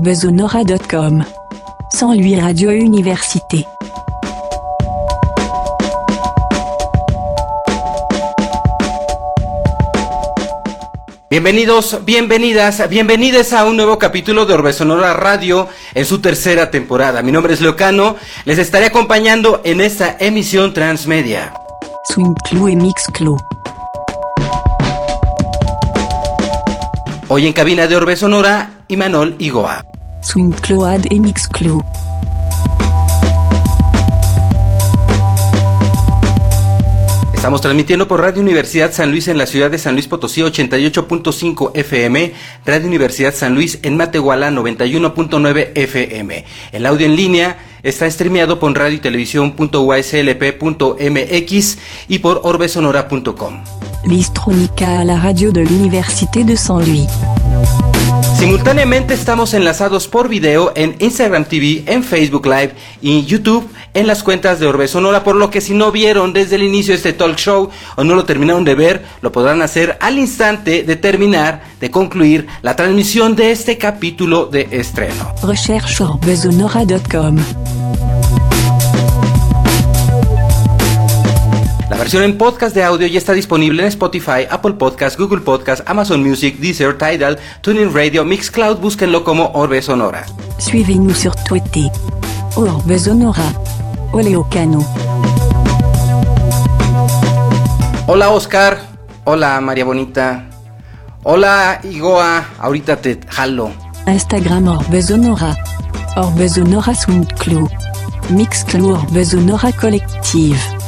orbesonora.com. Sans lui Radio Université. Bienvenidos, bienvenidas, bienvenidas a un nuevo capítulo de Orbe Sonora Radio en su tercera temporada. Mi nombre es Leocano, les estaré acompañando en esta emisión transmedia. Swing Clou et Mix Clou. Hoy en cabina de Orbe Sonora, Imanol Igoa. Swing Cload et Mix Clou. Estamos transmitiendo por Radio Universidad San Luis en la ciudad de San Luis Potosí 88.5 FM, Radio Universidad San Luis en Matehuala 91.9 FM. El audio en línea está streameado por radio y y por orbesonora.com. L'Istronica à la radio de l'Université de Saint-Louis. Simultáneamente estamos enlazados por video en Instagram TV, en Facebook Live y YouTube en las cuentas de Orbe Sonora, por lo que si no vieron desde el inicio este talk show o no lo terminaron de ver, lo podrán hacer al instante de terminar, de concluir la transmisión de este capítulo de estreno. La versión en podcast de audio ya está disponible en Spotify, Apple Podcast, Google Podcast, Amazon Music, Deezer, Tidal, TuneIn Radio, Mixcloud, búsquenlo como Orbe Sonora. Suivez-nous sur Twitter. Orbesonora. Oleocano. Hola Oscar, hola María Bonita, hola Igoa, ahorita te jalo. Instagram Orbesonora. Orbesonora Swing Clou. Mix Clou Orbesonora Collective.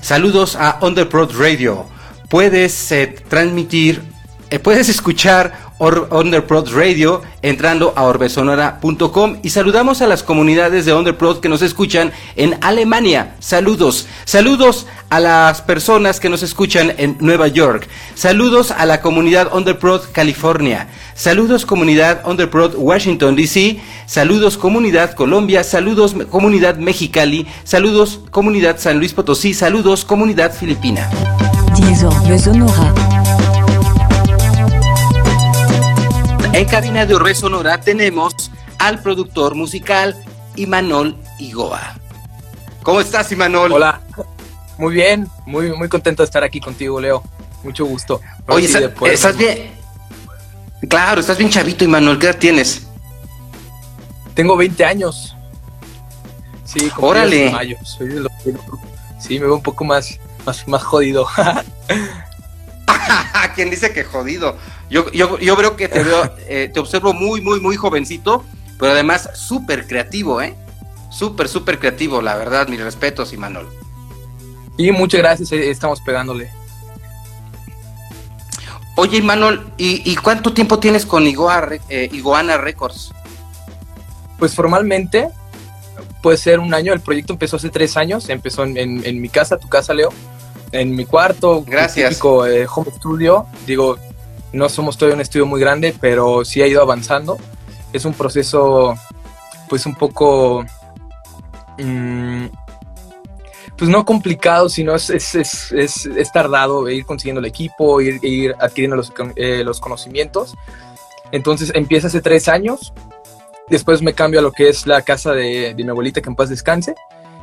Saludos a Underprod Radio. Puedes eh, transmitir, eh, puedes escuchar Underprod Radio entrando a orbesonora.com y saludamos a las comunidades de Underprod que nos escuchan en Alemania. Saludos. Saludos a las personas que nos escuchan en Nueva York. Saludos a la comunidad Underprod California. Saludos comunidad Underprod Washington DC. Saludos comunidad Colombia. Saludos comunidad Mexicali. Saludos comunidad San Luis Potosí. Saludos comunidad Filipina. En cabina de Orbe Sonora tenemos al productor musical Imanol Igoa. ¿Cómo estás, Imanol? Hola. Muy bien, muy, muy contento de estar aquí contigo, Leo. Mucho gusto. Oye, sí, está- estás bien. Claro, estás bien chavito, Imanol. ¿Qué edad tienes? Tengo 20 años. Sí, Órale. mayo. Soy de los Sí, me veo un poco más, más, más jodido. ¿Quién dice que jodido? Yo, yo, yo creo que te veo, eh, te observo muy, muy, muy jovencito, pero además súper creativo, ¿eh? Súper, súper creativo, la verdad, mis respetos, Imanol. y muchas gracias, eh, estamos pegándole. Oye, Imanol, ¿y, y cuánto tiempo tienes con Igoa, eh, Iguana Records? Pues formalmente puede ser un año. El proyecto empezó hace tres años. Empezó en, en- en mi casa, tu casa, Leo. En mi cuarto. Gracias. Típico eh, home studio. Digo, no somos todavía un estudio muy grande, pero sí ha ido avanzando. Es un proceso, pues un poco. mm, pues no complicado, sino es, es, es, es- tardado ir consiguiendo el equipo, ir, ir adquiriendo los, eh, los conocimientos. Entonces empieza hace tres años. Después me cambio a lo que es la casa de, de mi abuelita, que en paz descanse.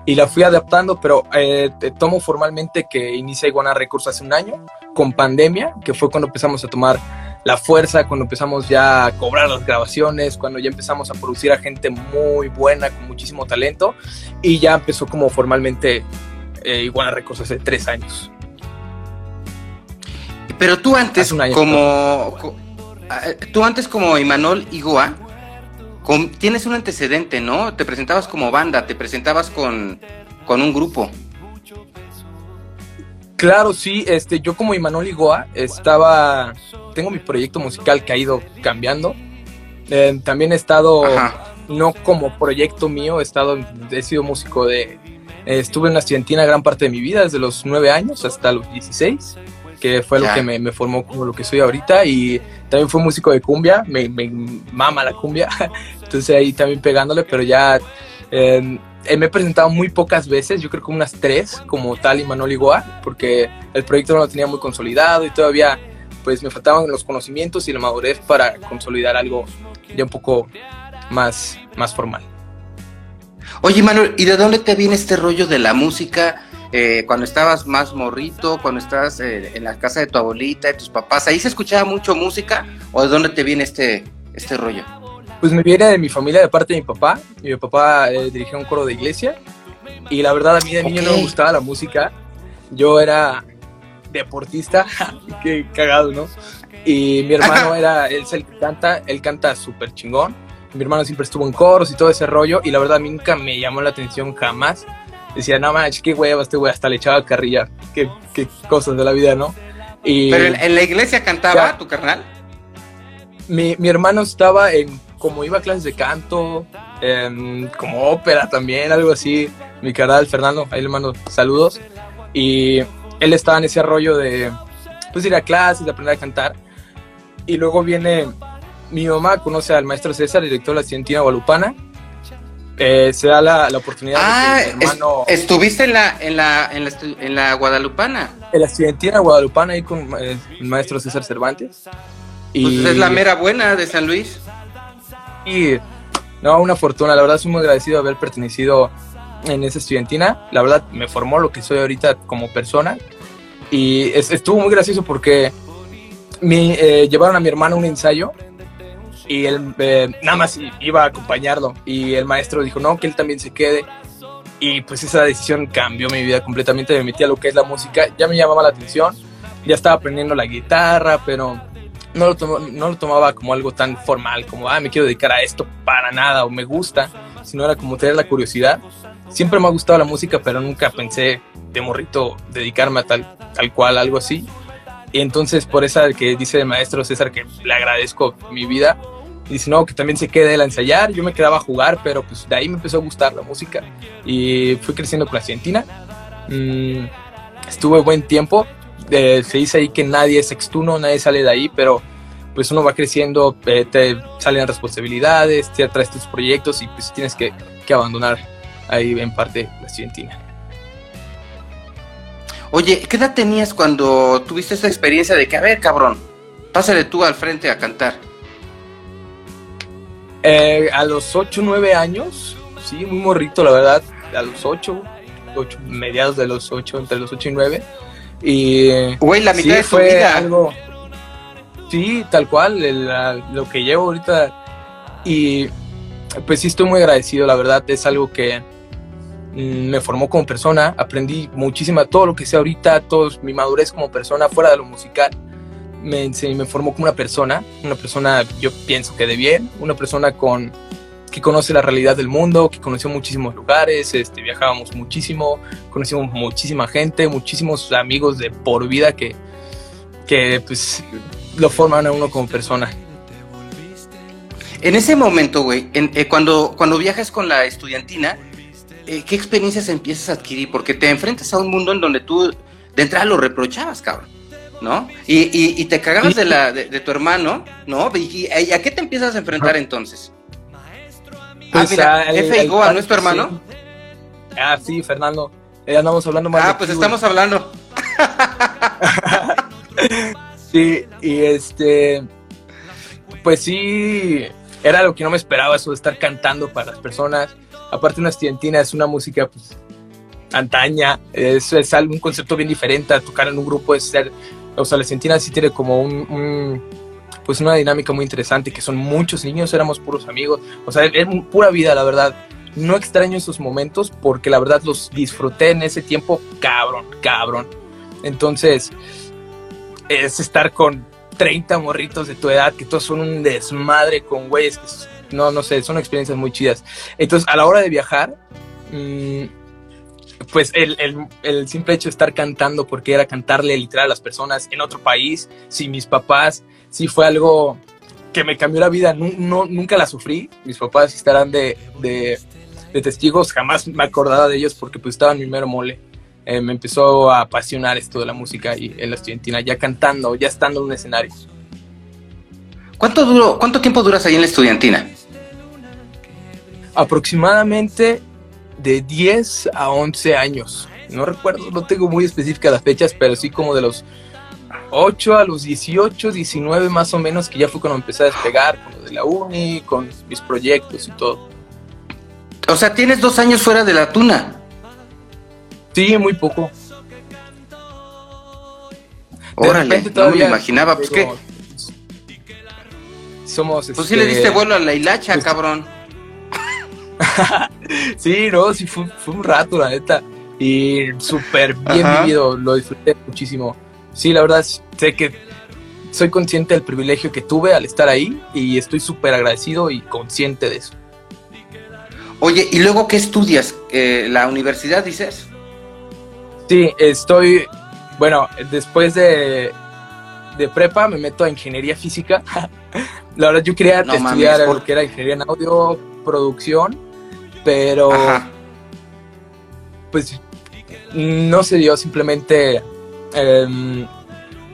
Y la fui adaptando, pero eh, tomo formalmente que inicia Iguana Records hace un año, con pandemia, que fue cuando empezamos a tomar la fuerza, cuando empezamos ya a cobrar las grabaciones, cuando ya empezamos a producir a gente muy buena, con muchísimo talento. Y ya empezó como formalmente eh, Iguana Records hace tres años. Pero tú antes, como. co- ah, Tú antes, como Imanol Igoa, con- tienes un antecedente, ¿no? Te presentabas como banda, te presentabas con, con un grupo. Claro, sí, este, yo como Imanol Igoa estaba, tengo mi proyecto musical que ha ido cambiando. Eh, también he estado, Ajá. no como proyecto mío, he estado, he sido músico de, eh, estuve en la estudiantina gran parte de mi vida, desde los 9 años hasta los 16, que fue lo que me, me formó como lo que soy ahorita, y también fui músico de cumbia, me, me mama la cumbia, entonces ahí también pegándole, pero ya eh, eh, me he presentado muy pocas veces, yo creo que unas tres, como tal y Manuel Igoa, porque el proyecto no lo tenía muy consolidado y todavía pues me faltaban los conocimientos y la madurez para consolidar algo ya un poco más, más formal. Oye, Manuel, ¿y de dónde te viene este rollo de la música? Eh, cuando estabas más morrito, cuando estabas eh, en la casa de tu abuelita, de tus papás, ¿ahí se escuchaba mucho música? ¿O de dónde te viene este, este rollo? Pues me viene de mi familia, de parte de mi papá. Mi papá eh, dirigía un coro de iglesia. Y la verdad, a mí de niño no me gustaba la música. Yo era deportista, qué cagado, ¿no? Y mi hermano era, él es el que canta, él canta súper chingón. Mi hermano siempre estuvo en coros y todo ese rollo. Y la verdad, a mí nunca me llamó la atención jamás decía, no manches, qué hueva este güey, hasta le echaba carrilla, qué, qué cosas de la vida, ¿no? Y, Pero en, la iglesia cantaba tu carnal. Mi, mi, hermano estaba en, como iba a clases de canto, como ópera también, algo así. Mi carnal Fernando, ahí le mando saludos. Y él estaba en ese rollo de, pues ir a clases, de aprender a cantar. Y luego viene mi mamá, conoce al maestro César, director de la Cientina Guadalupana, eh, se da la, oportunidad ah, de hermano... estuviste en la, en la, en la, en la Guadalupana. En la estudiantina Guadalupana ahí con eh, el maestro César Cervantes. Y pues es la mera buena de San Luis. Y no, una fortuna, la verdad soy muy agradecido de haber pertenecido en esa estudiantina. La verdad me formó lo que soy ahorita como persona. Y estuvo muy gracioso porque me eh, llevaron a mi hermano un ensayo y él eh, nada más iba a acompañarlo. Y el maestro dijo no, que él también se quede y pues esa decisión cambió mi vida completamente, me metí a lo que es la música, ya me llamaba la atención, ya estaba aprendiendo la guitarra, pero no lo, no lo tomaba como algo tan formal, como, ah, me quiero dedicar a esto para nada o me gusta, sino era como tener la curiosidad. Siempre me ha gustado la música, pero nunca pensé de morrito dedicarme a tal, tal cual, algo así. Y entonces por esa que dice el maestro César que le agradezco mi vida, y dice, no, que también se quede él a ensayar. Yo me quedaba a jugar, pero pues de ahí me empezó a gustar la música. Y fui creciendo con la Argentina. Mm, estuve buen tiempo. Se dice ahí que nadie es sextuno, nadie sale de ahí, pero pues uno va creciendo, eh, te salen responsabilidades, te atraes tus proyectos y pues tienes que, que abandonar ahí en parte la Argentina. Oye, ¿qué edad tenías cuando tuviste esa experiencia de que, a ver, cabrón, pásale tú al frente a cantar? Eh, a los 8, 9 años, sí, muy morrito, la verdad, a los 8, 8 mediados de los 8, entre los 8 y 9. Y. Güey, la mitad de fue vida. algo. Sí, tal cual, lo que llevo ahorita. Y pues sí, estoy muy agradecido, la verdad, es algo que mm, me formó como persona, aprendí muchísimo, todo lo que sé ahorita, todo mi madurez como persona fuera de lo musical me, formó como una persona, una persona yo pienso que de bien, una persona con que conoce la realidad del mundo, que conoció muchísimos lugares, este, viajábamos muchísimo, conocimos muchísima gente, muchísimos amigos de por vida que, que pues lo forman a uno como persona. En ese momento, güey, eh, cuando, cuando viajas con la estudiantina, eh, ¿qué experiencias empiezas a adquirir? Porque te enfrentas a un mundo en donde tú de entrada lo reprochabas, cabrón. ¿No? Y, y, te cagabas de, la, de, tu hermano, ¿no? Y, a qué te empiezas a enfrentar entonces? ah, mira, F. Goa, ¿no es tu hermano? Ah, sí, Fernando. Ya andamos hablando más. Ah, pues estamos hablando. sí, y este. Pues sí, era lo que no me esperaba, eso de estar cantando para las personas. Aparte, una estudiantina es una música, pues, antaña, es, es un concepto bien diferente a tocar en un grupo, es ser o sea, la Argentina sí tiene como un, pues una dinámica muy interesante, que son muchos niños, éramos puros amigos, o sea, es pura vida, la verdad. No extraño esos momentos porque la verdad los disfruté en ese tiempo, cabrón, cabrón. Entonces, es estar con 30 morritos de tu edad, que todos son un desmadre con güeyes, que no, no sé, son experiencias muy chidas. Entonces, a la hora de viajar, mmm, pues el, simple hecho de estar cantando, porque era cantarle literal a las personas en otro país, si mis papás, sí fue algo que me cambió la vida, no, nunca la sufrí, mis papás estarán de, testigos, jamás me acordaba de ellos porque pues estaba en mi mero mole. Eh, me empezó a apasionar esto de la música y en la estudiantina, ya cantando, ya estando en un escenario. ¿Cuánto, duro, ¿Cuánto tiempo duras ahí en la estudiantina? Aproximadamente de 10 a 11 años. No recuerdo, no tengo muy específicas las fechas, pero sí como de los 8 a los 18, 19 más o menos, que ya fue cuando empecé a despegar con lo de la uni, con mis proyectos y todo. O sea, tienes dos años fuera de la tuna. Sí, muy poco. Órale, no me imaginaba, pues qué. Somos. Pues sí le diste este, vuelo a la hilacha, pues, cabrón. sí, no, sí fue, un rato, la neta. Y súper bien vivido, lo disfruté muchísimo. Sí, la verdad, sé que soy consciente del privilegio que tuve al estar ahí y estoy súper agradecido y consciente de eso. Oye, ¿y luego qué estudias? Eh, ¿La universidad dices? Sí, estoy, bueno, después de, de prepa me meto a ingeniería física. la verdad yo quería estudiar lo que era ingeniería en audio, producción, pero pues no se dio, simplemente em,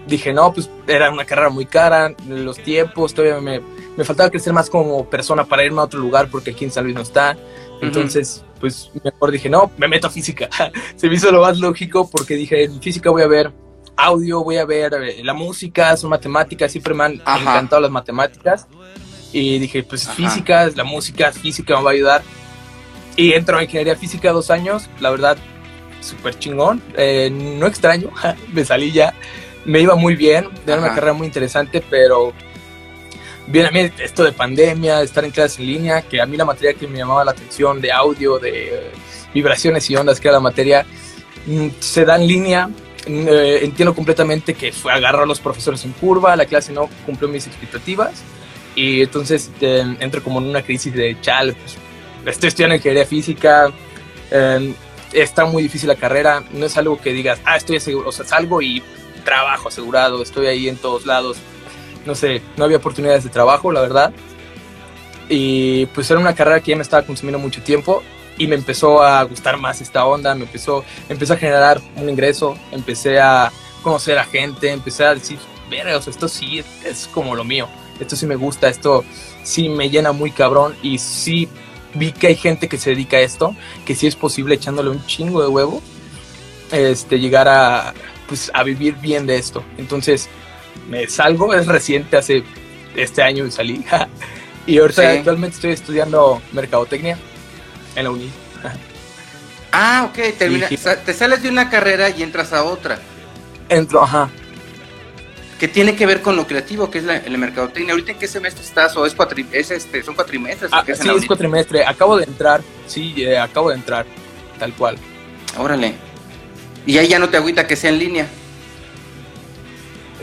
dije, no, pues era una carrera muy cara, los tiempos, todavía me, me, faltaba crecer más como persona para irme a otro lugar porque aquí en San Luis no está. Entonces, pues mejor dije, no, me meto a física. se me hizo lo más lógico porque dije, en física voy a ver audio, voy a ver eh, la música, son matemáticas, siempre me han encantado las matemáticas. Y dije, pues física, la música, física me va a ayudar. Y entro a ingeniería física dos años, la verdad, súper chingón. Eh, no extraño, me salí ya. Me iba muy bien, era una carrera muy interesante, pero bien a mí esto de pandemia, estar en clases en línea, que a mí la materia que me llamaba la atención de audio, de vibraciones y ondas, que era la materia, mm, se da en línea. Mm, eh, entiendo completamente que fue agarrar a los profesores en curva, la clase no cumplió mis expectativas y entonces eh, entro como en una crisis de chal, pues, estoy estudiando ingeniería física, em, está muy difícil la carrera, no es algo que digas, ah, estoy asegurado, o sea, salgo y trabajo asegurado, estoy ahí en todos lados, no sé, no había oportunidades de trabajo, la verdad. Y pues era una carrera que ya me estaba consumiendo mucho tiempo y me empezó a gustar más esta onda, me empezó, empezó a generar un ingreso, empecé a conocer a gente, empecé a decir, verga, o sea, esto sí es como lo mío esto sí me gusta, esto sí me llena muy cabrón y sí vi que hay gente que se dedica a esto, que sí es posible echándole un chingo de huevo, este, llegar a, pues, a vivir bien de esto. Entonces, me salgo, es reciente, hace este año salí. y ahorita actualmente estoy estudiando mercadotecnia en la uni. ah, ok, termina, te sales de una carrera y entras a otra. Entro, ajá que tiene que ver con lo creativo, que es la, el mercadotecnia. ¿Ahorita en qué semestre estás? ¿O es, cuatri es este, son cuatrimestres? Ah, sí, es cuatrimestre. Acabo de entrar, sí, eh, acabo de entrar, tal cual. Órale. ¿Y ahí ya no te agüita que sea en línea?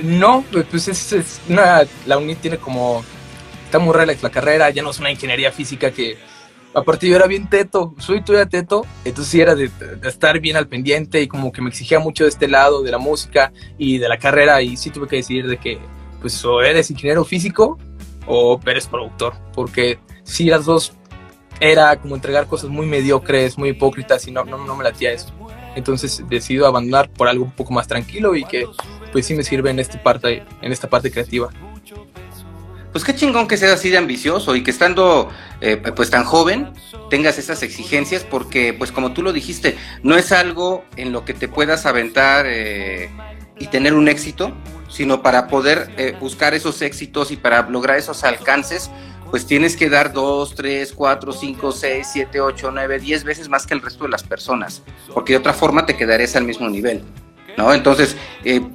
No, pues, pues es, es una, la UNI tiene como, está muy relax la carrera, ya no es una ingeniería física que aparte yo era bien teto, soy todavía teto, entonces sí era de, estar bien al pendiente y como que me exigía mucho de este lado de la música y de la carrera y sí tuve que decidir de que pues o eres ingeniero físico o eres productor, porque sí las dos era como entregar cosas muy mediocres, muy hipócritas y no, no, no me latía eso. Entonces decido abandonar por algo un poco más tranquilo y que pues sí me sirve en, este parte, en esta parte creativa pues qué chingón que seas así de ambicioso y que estando eh, pues tan joven tengas esas exigencias porque pues como tú lo dijiste, no es algo en lo que te puedas aventar eh, y tener un éxito, sino para poder eh, buscar esos éxitos y para lograr esos alcances, pues tienes que dar dos, tres, cuatro, cinco, seis, siete, ocho, nueve, diez veces más que el resto de las personas, porque de otra forma te quedarías al mismo nivel. ¿No? Entonces,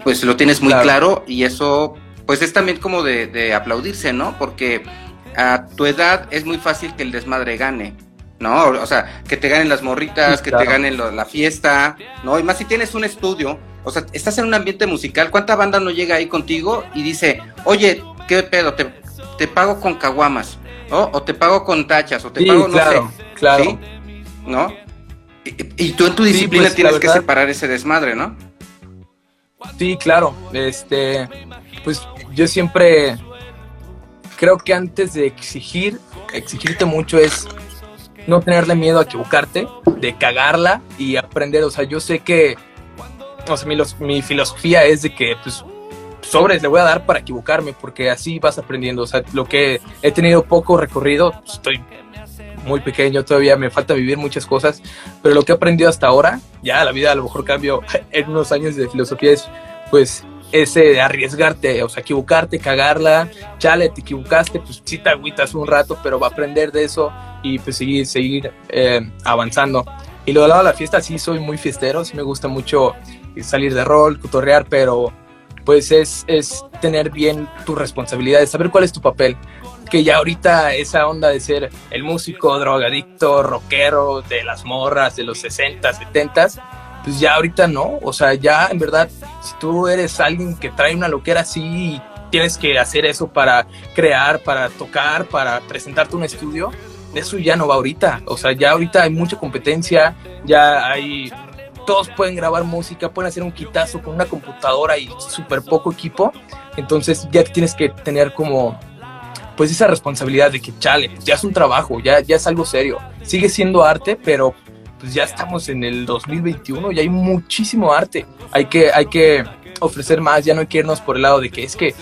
pues lo tienes muy claro y eso pues es también como de, aplaudirse, ¿no? Porque a tu edad es muy fácil que el desmadre gane, ¿no? O sea, que te ganen las morritas, que te ganen la fiesta, ¿no? Y más si tienes un estudio, o sea, estás en un ambiente musical, ¿cuánta banda no llega ahí contigo y dice, oye, qué pedo, te, te pago con caguamas, ¿no? O te pago con tachas, o te pago, no sé, claro. ¿sí? ¿No? Y, tú en tu disciplina pues, tienes que separar ese desmadre, ¿no? Sí, claro. Este, pues yo siempre creo que antes de exigir, exigirte mucho es no tenerle miedo a equivocarte, de cagarla y aprender. O sea, yo sé que, o sea, mi, filosofía es de que, pues, sobres le voy a dar para equivocarme, porque así vas aprendiendo. O sea, lo que he tenido poco recorrido, estoy muy pequeño, todavía me falta vivir muchas cosas, pero lo que he aprendido hasta ahora, ya la vida a lo mejor cambio en unos años de filosofía es pues ese arriesgarte, o sea, equivocarte, cagarla, chale, te equivocaste, pues sí te agüitas un rato, pero va a aprender de eso y pues seguir, seguir eh, avanzando. Y lo de lado de la fiesta, sí soy muy fiestero, sí me gusta mucho salir de rol, cotorrear, pero pues es, es tener bien tu responsabilidad, saber cuál es tu papel. Que ya ahorita esa onda de ser el músico, drogadicto, rockero, de las morras de los 60, 70, pues ya ahorita no. O sea, ya en verdad, si tú eres alguien que trae una loquera así tienes que hacer eso para crear, para tocar, para presentarte un estudio, eso ya no va ahorita. O sea, ya ahorita hay mucha competencia, ya hay. Todos pueden grabar música, pueden hacer un quitazo con una computadora y súper poco equipo. Entonces ya tienes que tener como pues esa responsabilidad de que chale, ya es un trabajo, ya, ya es algo serio. Sigue siendo arte, pero pues ya estamos en el 2021 y hay muchísimo arte. Hay que, hay que ofrecer más, ya no hay que irnos por el lado de que es que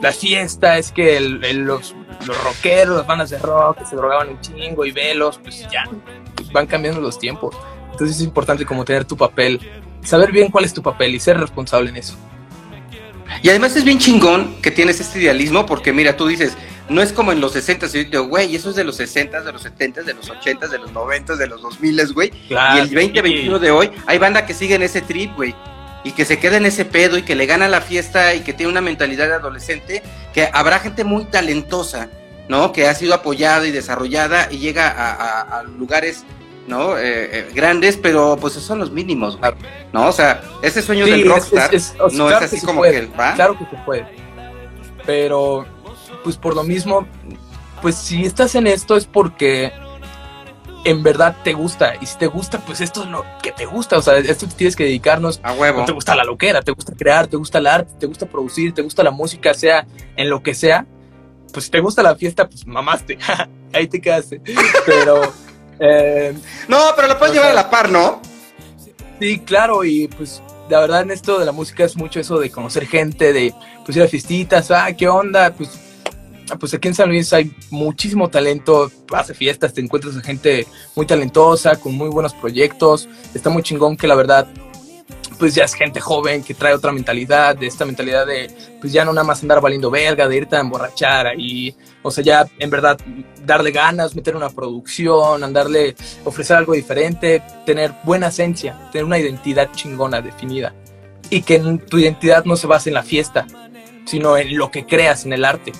la fiesta, es que los, los rockeros, las bandas de rock que se drogaban un chingo y velos, pues ya van cambiando los tiempos. Entonces es importante como tener tu papel, saber bien cuál es tu papel y ser responsable en eso. Y además es bien chingón que tienes este idealismo porque mira, tú dices, no es como en los 60, yo digo, güey, eso es de los 60, de los 70, de los 80, de los 90, de los 2000, güey. y el 2021 de hoy, hay banda que sigue en ese trip, güey y que se queda en ese pedo y que le gana la fiesta y que tiene una mentalidad de adolescente, que habrá gente muy talentosa, ¿no? Que ha sido apoyada y desarrollada y llega a, lugares, ¿no? Eh, eh, grandes, pero pues esos son los mínimos, ¿no? O sea, ese sueño del rockstar no es así como que ¿va? Claro que se puede, pero pues por lo mismo, pues si estás en esto es porque en verdad te gusta. Y si te gusta, pues esto es lo que te gusta. O sea, esto tienes que dedicarnos. A huevo. te gusta la loquera, te gusta crear, te gusta el arte, te gusta producir, te gusta la música, sea en lo que sea. Pues si te gusta la fiesta, pues mamaste. Ahí te quedaste. Pero. Eh, no, pero lo puedes llevar a la par, ¿no? Sí, claro. Y pues la verdad en esto de la música es mucho eso de conocer gente, de pues ir a fiestitas, ah, qué onda, pues pues aquí en San Luis hay muchísimo talento, hace fiestas, te encuentras gente muy talentosa, con muy buenos proyectos, está muy chingón que la verdad pues ya es gente joven que trae otra mentalidad, de esta mentalidad de pues ya no nada más andar valiendo verga, de irte a emborrachar ahí, o sea, ya en verdad darle ganas, meter una producción, andarle, ofrecer algo diferente, tener buena esencia, tener una identidad chingona definida y que tu identidad no se base en la fiesta, sino en lo que creas en el arte.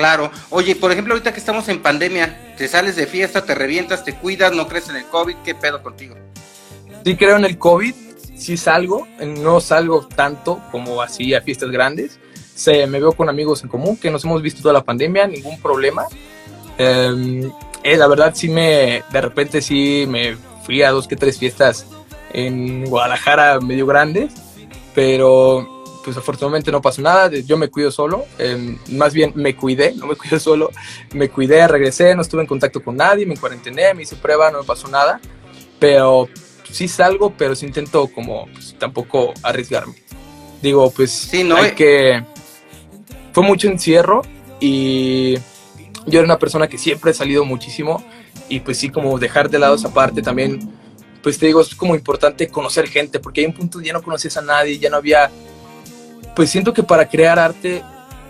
Claro. Oye, por ejemplo, ahorita que estamos en pandemia, te sales de fiesta, te revientas, te cuidas, no crees en el COVID, ¿qué pedo contigo? Sí creo en el COVID, sí salgo, no salgo tanto como así a fiestas grandes. Se, me veo con amigos en común que nos hemos visto toda la pandemia, ningún problema. Em, eh, la verdad sí me, de repente sí me fui a dos que tres fiestas en Guadalajara medio grandes, pero pues afortunadamente no pasó nada, yo me cuido solo, em, más bien me cuidé, no me cuido solo, me cuidé, regresé, no estuve en contacto con nadie, me cuarentené, me hice prueba, no me pasó nada, pero sí salgo, pero sí intento como pues, tampoco arriesgarme. Digo, pues sí, ¿no? hay que... Fue mucho encierro y yo era una persona que siempre he salido muchísimo y pues sí, como dejar de lado esa parte también, pues te digo, es como importante conocer gente, porque hay un punto ya no conoces a nadie, ya no había pues siento que para crear arte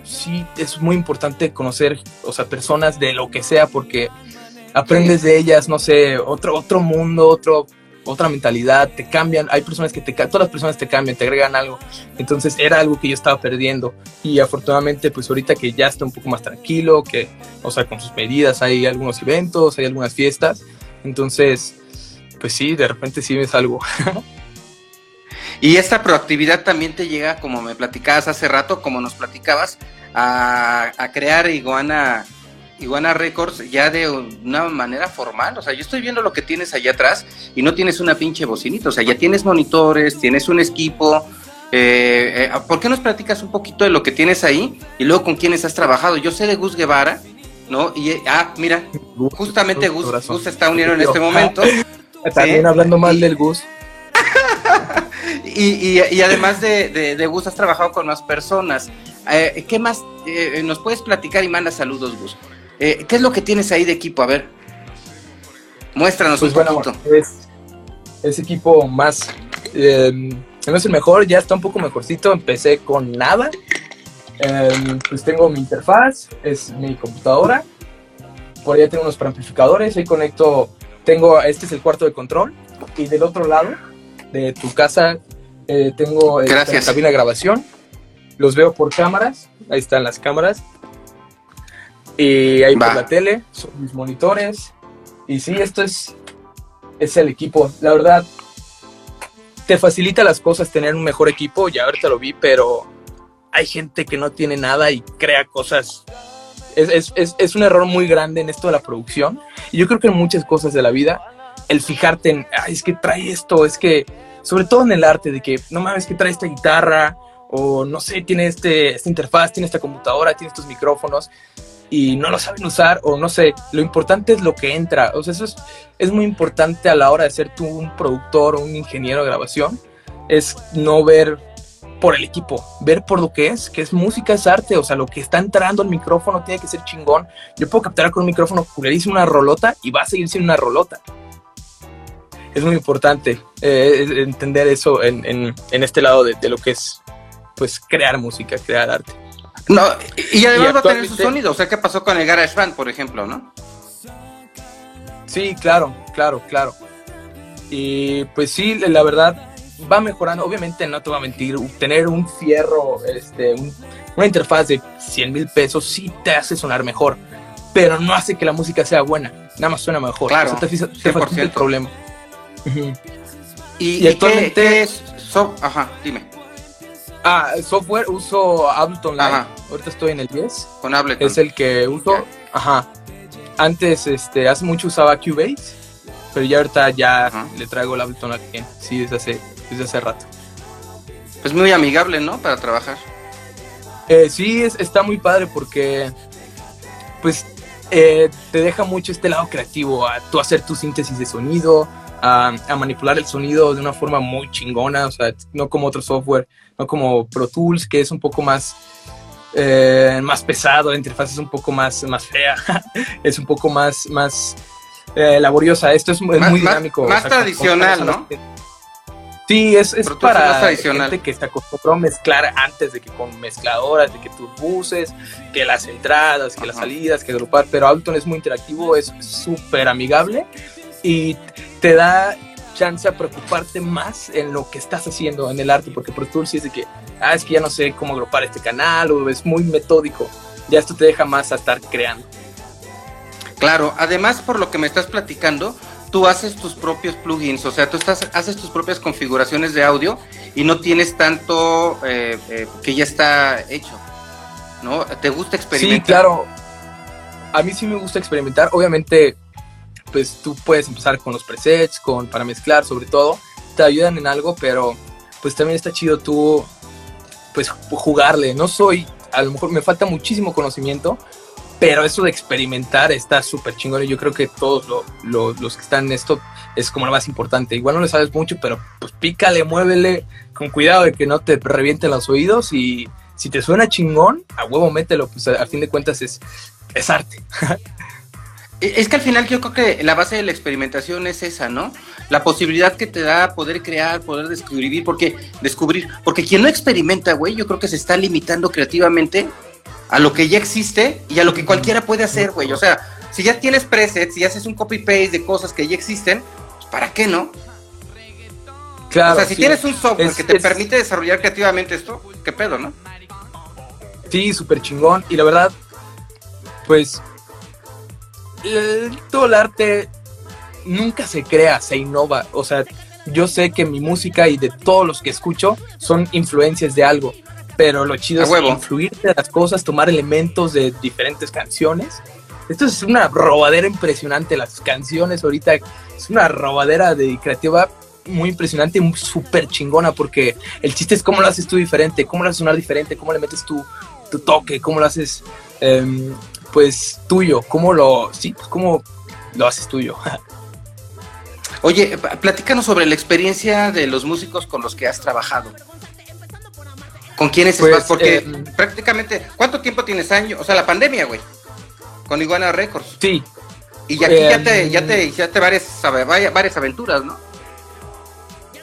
sí es muy importante conocer, o sea, personas de lo que sea, porque aprendes de ellas, no sé, otro, otro mundo, otro, otra mentalidad, te cambian, hay personas que te todas las personas te cambian, te agregan algo. Entonces era algo que yo estaba perdiendo y afortunadamente pues ahorita que ya está un poco más tranquilo, que, o sea, con sus medidas hay algunos eventos, hay algunas fiestas, entonces pues sí, de repente sí ves algo. Y esta proactividad también te llega, como me platicabas hace rato, como nos platicabas, a, crear Iguana, Iguana Records ya de una manera formal. O sea, yo estoy viendo lo que tienes allá atrás y no tienes una pinche bocinita. O sea, ya tienes monitores, tienes un equipo. Eh, eh, ¿Por qué nos platicas un poquito de lo que tienes ahí y luego con quiénes has trabajado? Yo sé de Gus Guevara, ¿no? Y, ah, mira, justamente Gus, Gus está unido en este momento. También hablando mal del Gus. y, además de, de, Gus, has trabajado con más personas. Eh, ¿Qué más eh, nos puedes platicar y manda saludos, Gus? Eh, ¿Qué es lo que tienes ahí de equipo? A ver, muéstranos pues un bueno, Es, equipo más, no es el mejor, ya está un poco mejorcito. Empecé con nada. Em, pues tengo mi interfaz, es mi computadora. Por allá tengo unos preamplificadores. Ahí conecto. Tengo, este es el cuarto de control. Y del otro lado de tu casa eh, tengo la cabina de grabación. Los veo por cámaras. Ahí están las cámaras. Y ahí por la tele, son mis monitores. Y sí, esto es, es el equipo. La verdad, te facilita las cosas tener un mejor equipo, ya ahorita lo vi, pero hay gente que no tiene nada y crea cosas. Es, es, es, un error muy grande en esto de la producción. Y yo creo que en muchas cosas de la vida, el fijarte en, Ay, es que trae esto, es que, sobre todo en el arte, de que, no mames, que trae esta guitarra, o no sé, tiene este, esta interfaz, tiene esta computadora, tiene estos micrófonos y no lo saben usar o no sé, lo importante es lo que entra, o sea, eso es, es muy importante a la hora de ser tú un productor o un ingeniero de grabación, es no ver por el equipo, ver por lo que es, que es música, es arte, o sea, lo que está entrando al micrófono tiene que ser chingón. Yo puedo captar con un micrófono dice una rolota y va a seguir siendo una rolota. Es muy importante eh, entender eso en, en, en este lado de, de, lo que es, pues, crear música, crear arte. No, y además va a tener su sonido. O sea, ¿qué pasó con el GarageBand, por ejemplo, no? Sí, claro, claro, claro. Y pues sí, la verdad va mejorando. Obviamente, no te voy a mentir, tener un fierro, este, una interfaz de 100 mil pesos sí te hace sonar mejor, pero no hace que la música sea buena. Nada más suena mejor. Claro, te, te el problema. ¿Y, actualmente es? Ajá, dime. Ah, software uso Ableton Live. Ahorita estoy en el 10. Con Ableton. Es el que uso. Ajá. Antes, este, hace mucho usaba Cubase, pero ya ahorita ya le traigo el Ableton aquí. Sí, desde hace, desde hace rato. Pues muy amigable, ¿no? Para trabajar. Eh, sí, es, está muy padre porque, pues, eh, te deja mucho este lado creativo, a tú hacer tu síntesis de sonido, a, a, manipular el sonido de una forma muy chingona, o sea, no como otro software no como Pro Tools, que es un poco más, eh, más pesado, la interfaz es un poco más, más fea, es un poco más, más eh, laboriosa. Esto es, muy dinámico. Más, tradicional, ¿no? Sí, es, es para gente que está acostumbrado a mezclar antes de que con mezcladoras, de que tus buses, que las entradas, que las salidas, que agrupar, pero Ableton es muy interactivo, es súper amigable y te da chance a preocuparte más en lo que estás haciendo en el arte, porque Pro Tools es de que, ah, es que ya no sé cómo agrupar este canal, o es muy metódico. Ya esto te deja más a estar creando. Claro, además por lo que me estás platicando, tú haces tus propios plugins, o sea, tú estás, haces tus propias configuraciones de audio y no tienes tanto eh, eh, que ya está hecho, ¿no? ¿Te gusta experimentar? Sí, claro. A mí sí me gusta experimentar. Obviamente, pues tú puedes empezar con los presets, con, para mezclar sobre todo, te ayudan en algo, pero pues también está chido tú, pues jugarle. No soy, a lo mejor me falta muchísimo conocimiento, pero eso de experimentar está súper chingón y yo creo que todos los que están en esto es como lo más importante. Igual no le sabes mucho, pero pues pícale, muévele, con cuidado de que no te revienten los oídos y si te suena chingón, a huevo mételo, pues a, a fin de cuentas es, es arte. Es que al final yo creo que la base de la experimentación es esa, ¿no? La posibilidad que te da poder crear, poder descubrir, porque descubrir, porque quien no experimenta, güey, yo creo que se está limitando creativamente a lo que ya existe y a lo que cualquiera puede hacer, güey. O sea, si ya tienes presets, si haces un copy paste de cosas que ya existen, pues, ¿para qué no? Claro. O sea, si tienes un software que te permite desarrollar creativamente esto, qué pedo, ¿no? Sí, súper chingón. Y la verdad, pues todo el arte nunca se crea, se innova. O sea, yo sé que mi música y de todos los que escucho son influencias de algo, pero lo chido es influir de las cosas, tomar elementos de diferentes canciones. Esto es una robadera impresionante, las canciones ahorita es una robadera de creativa muy impresionante y súper chingona porque el chiste es cómo lo haces tú diferente, cómo lo haces sonar diferente, cómo le metes tu, tu toque, cómo lo haces em, pues tuyo, cómo lo, sí, pues cómo lo haces tuyo. Oye, platícanos sobre la experiencia de los músicos con los que has trabajado. ¿Con quiénes pues, estás? Porque eh, prácticamente, ¿cuánto tiempo tienes año? O sea, la pandemia, güey. Con Iguana Records. Sí. Y aquí ya te, ya te, ya te varias, varias aventuras, ¿no?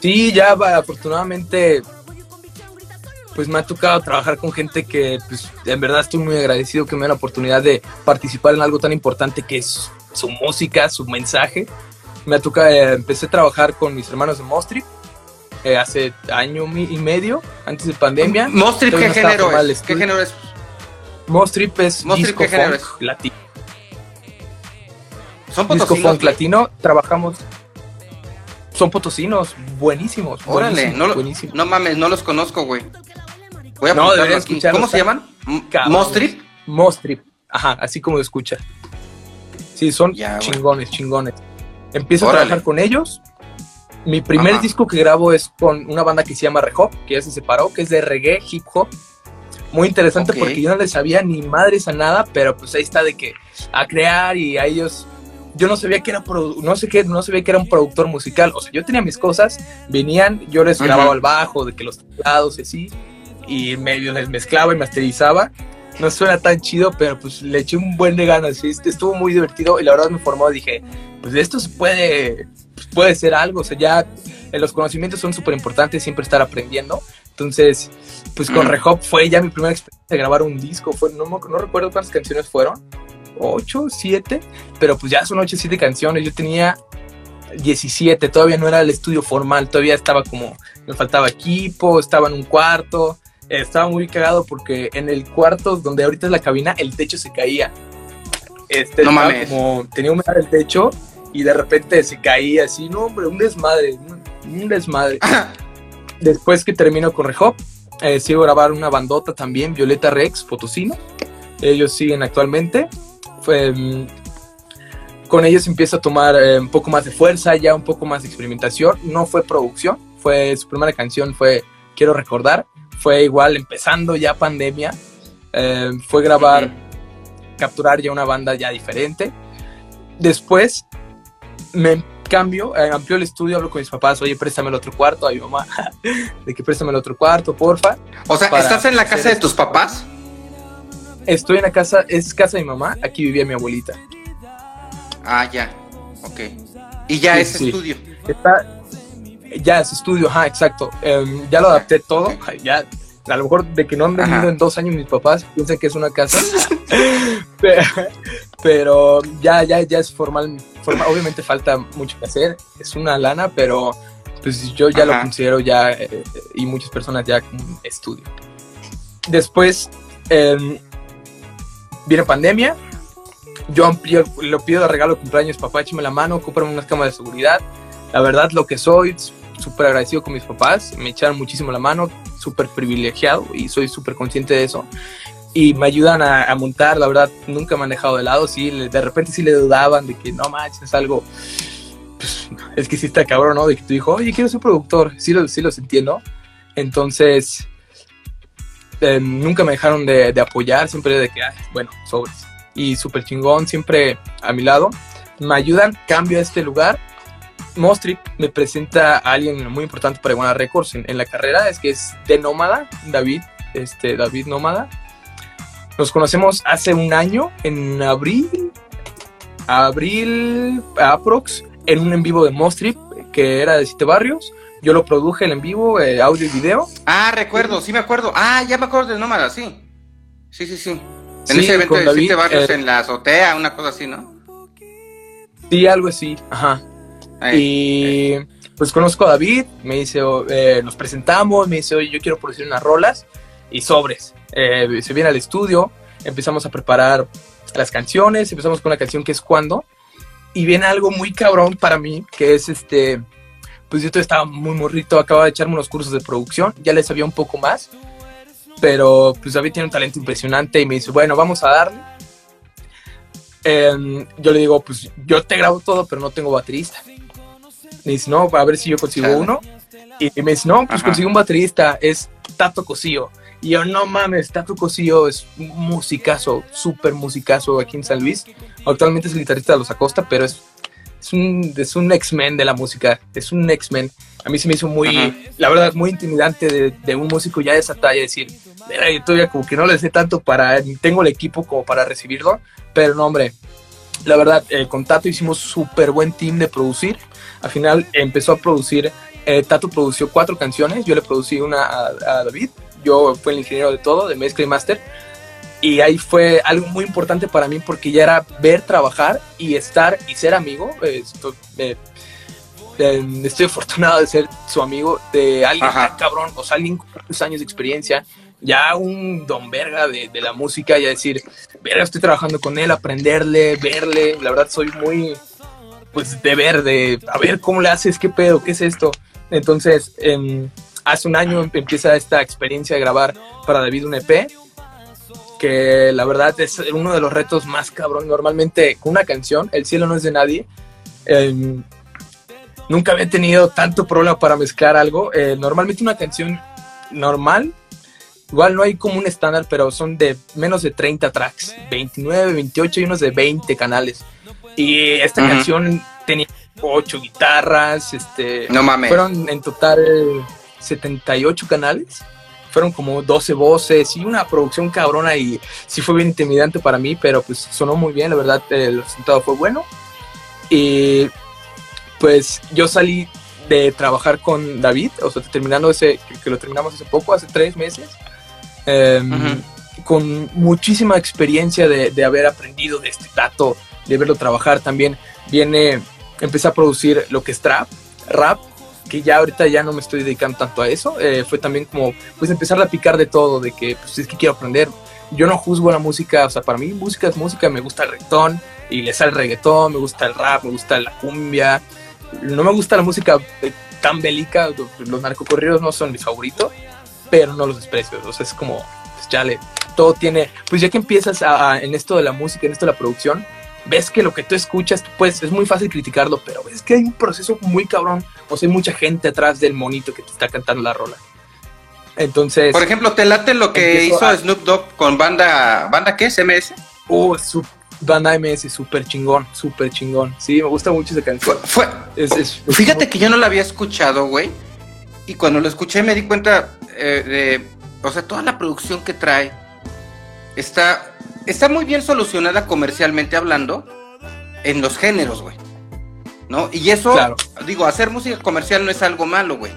Sí, ya afortunadamente, pues me ha tocado trabajar con gente que, pues, en verdad estoy muy agradecido que me den la oportunidad de participar en algo tan importante que es su música, su mensaje. Me ha tocado, eh, empecé a trabajar con mis hermanos de Mostrip eh, hace año y medio, antes de pandemia. ¿Mostrip qué género es? ¿Qué género es? Mostrip es disco ¿qué género funk es? latino. Son Disco funk latino, trabajamos... Son potosinos, buenísimos. Órale, buenísimos, no, buenísimos. no mames, no los conozco, güey. Voy a No, deberías aquí. ¿Cómo se llaman? ¿Mostrip? Mostrip, ajá, así como escucha. Sí, son Ya, chingones, chingones. Empiezo a trabajar con ellos. Mi primer Ajá. disco que grabo es con una banda que se llama Rehop, que ya se separó, que es de reggae, hip hop. Muy interesante porque yo no les sabía ni madres a nada, pero pues ahí está de que a crear y a ellos yo no sabía que era no sé qué, no sabía que era un productor musical, o sea, yo tenía mis cosas, venían, yo les grababa el bajo, de que los teclados y así, y medio les mezclaba y masterizaba. No suena tan chido, pero pues le eché un buen de ganas, sí, estuvo muy divertido y la verdad me formó, dije, pues de esto se puede, pues, puede ser algo, o sea, ya los conocimientos son súper importantes, siempre estar aprendiendo. Entonces, pues con Mm. Rehop fue ya mi primera experiencia de grabar un disco, fue, no, no recuerdo cuántas canciones fueron, ocho, siete, pero pues ya son ocho, siete canciones, yo tenía 17, todavía no era el estudio formal, todavía estaba como, me faltaba equipo, estaba en un cuarto, estaba muy cagado porque en el cuarto donde ahorita es la cabina, el techo se caía. Este, No mames. Como, tenía humedad el techo y de repente se caía así, no hombre, un desmadre, un, un desmadre. Después que termino con Rehop, eh, sigo a grabar una bandota también, Violeta Rex, Potosino. Ellos siguen actualmente. Fue, mm, con ellos empiezo a tomar eh, un poco más de fuerza, ya un poco más de experimentación. No fue producción, fue su primera canción, fue Quiero Recordar. Fue igual empezando ya pandemia. Eh, fue grabar, capturar ya una banda ya diferente. Después me cambio, eh, amplio el estudio, hablo con mis papás, oye, préstame el otro cuarto, a mi mamá, de que préstame el otro cuarto, porfa. O sea, ¿estás en la casa de tus papás? Estoy en la casa, es casa de mi mamá, aquí vivía mi abuelita. Ah, ya. Ok. Y ya Sí, es sí. estudio. Está, ya es estudio, ajá, exacto. Em, ya lo adapté todo, ya, a lo mejor de que no han venido Ajá. en dos años mis papás, piensan que es una casa, pero, pero ya, ya, ya es formal, formal, obviamente falta mucho que hacer, es una lana, pero pues yo ya lo considero ya, eh, y muchas personas ya como un estudio. Después, em, viene pandemia, yo amplío, lo pido de regalo de cumpleaños, papá, échame la mano, cómprame unas cámaras de seguridad. La verdad, lo que soy, súper agradecido con mis papás, me echaron muchísimo la mano, súper privilegiado y soy súper consciente de eso. Y me ayudan a, montar, la verdad, nunca me han dejado de lado, sí, de repente sí le dudaban de que no manches, es algo, pues, es que sí cabrón, ¿no? De que tu hijo, oye, quiero ser productor, sí, lo, sí los entiendo. Entonces, eh, nunca me dejaron de, de apoyar, siempre de que, "Ay, bueno, sobres. Y súper chingón, siempre a mi lado. Me ayudan, cambio a este lugar. Mostrip me presenta a alguien muy importante para Iguana Records en, en la carrera, es que es de Nómada, David, este, David Nómada. Nos conocemos hace un año, en abril, abril, aprox, en un en vivo de Mostrip, que era de Siete Barrios. Yo lo produje el en vivo, eh, audio y video. Ah, recuerdo, sí me acuerdo. Ah, ya me acuerdo del Nómada, sí. Sí, sí, sí. En Sí, ese evento de David, siete barrios eh, en la azotea, una cosa así, ¿no? Sí, algo así, ajá. Ahí. Y pues conozco a David, me dice, oh, eh, nos presentamos, me dice, oye, yo quiero producir unas rolas y sobres. Eh, se viene al estudio, empezamos a preparar las canciones, empezamos con una canción que es Cuando, y viene algo muy cabrón para mí, que es este, pues yo todavía estaba muy morrito, acababa de echarme unos cursos de producción, ya les sabía un poco más, pero pues David tiene un talento impresionante y me dice, bueno, vamos a darle. Em, yo le digo, pues yo te grabo todo, pero no tengo baterista. Me dice, no, a ver si yo consigo Claro. uno. Y me dice, no, pues Ajá. consigo un baterista, es Tato Cosío. Y yo, no mames, Tato Cosío es un musicazo, súper musicazo aquí en San Luis. Actualmente es el guitarrista de Los Acosta, pero es, es un, es un X-Men de la música, es un X-Men. A mí se me hizo muy, Ajá. la verdad, muy intimidante de, de un músico ya de esa talla, decir, "Mira, yo todavía como que no le sé tanto para, tengo el equipo como para recibirlo, pero no, hombre, la verdad, eh, con Tato hicimos súper buen team de producir. Al final empezó a producir Eh, Tato produció cuatro canciones, yo le producí una a, a David, yo fui el ingeniero de todo, de mezcla y master. Y ahí fue algo muy importante para mí porque ya era ver, trabajar y estar y ser amigo. Eh, esto- eh, eh, estoy afortunado de ser su amigo, de alguien Ajá. cabrón, o sea, alguien con muchos años de experiencia, ya un don verga de, de la música, y a decir, verga, estoy trabajando con él, aprenderle, verle. La verdad, soy muy, pues, de ver, de a ver cómo le haces, qué pedo, qué es esto. Entonces, em, hace un año em- empieza esta experiencia de grabar para David un EP, que la verdad es uno de los retos más cabrón. Normalmente con una canción, El cielo no es de nadie, em, nunca había tenido tanto problema para mezclar algo. Eh, normalmente una canción normal, igual no hay como un estándar, pero son de menos de 30 tracks, 29, 28 y unos de 20 canales. Y esta canción tenía 8 guitarras, este, No mames. fueron en total 78 canales. Fueron como 12 voces y una producción cabrona y sí fue bien intimidante para mí, pero pues sonó muy bien, la verdad el resultado fue bueno. Y pues yo salí de trabajar con David, o sea, terminando ese, que, que lo terminamos hace poco, hace tres meses, em, con muchísima experiencia de, de haber aprendido de este tato, de verlo trabajar también. Viene, empecé a producir lo que es trap, rap, que ya ahorita ya no me estoy dedicando tanto a eso. eh, fue también como, pues empezar a picar de todo, de que, pues es que quiero aprender. Yo no juzgo la música, o sea, para mí música es música, me gusta el reggaetón, y le sale el reggaetón, me gusta el rap, me gusta la cumbia. No me gusta la música eh, tan bélica, los narcocorridos no son mis favoritos, pero no los desprecio. O sea, es como, pues ya le, todo tiene, pues ya que empiezas a- a- en esto de la música, en esto de la producción, ves que lo que tú escuchas, pues es muy fácil criticarlo, pero ves que hay un proceso muy cabrón, o sea, hay mucha gente atrás del monito que te está cantando la rola. Entonces, Por ejemplo, ¿te late lo que hizo a- Snoop Dogg con banda, banda qué? ¿CMS? uh, su banda MS, súper chingón, súper chingón. Sí, me gusta mucho esa canción. fue- Es- es- es fíjate muy- que yo no la había escuchado, güey. Y cuando lo escuché me di cuenta eh, de, o sea, toda la producción que trae está, está muy bien solucionada comercialmente hablando en los géneros, güey. ¿No? Y eso, Claro. digo, hacer música comercial no es algo malo, güey.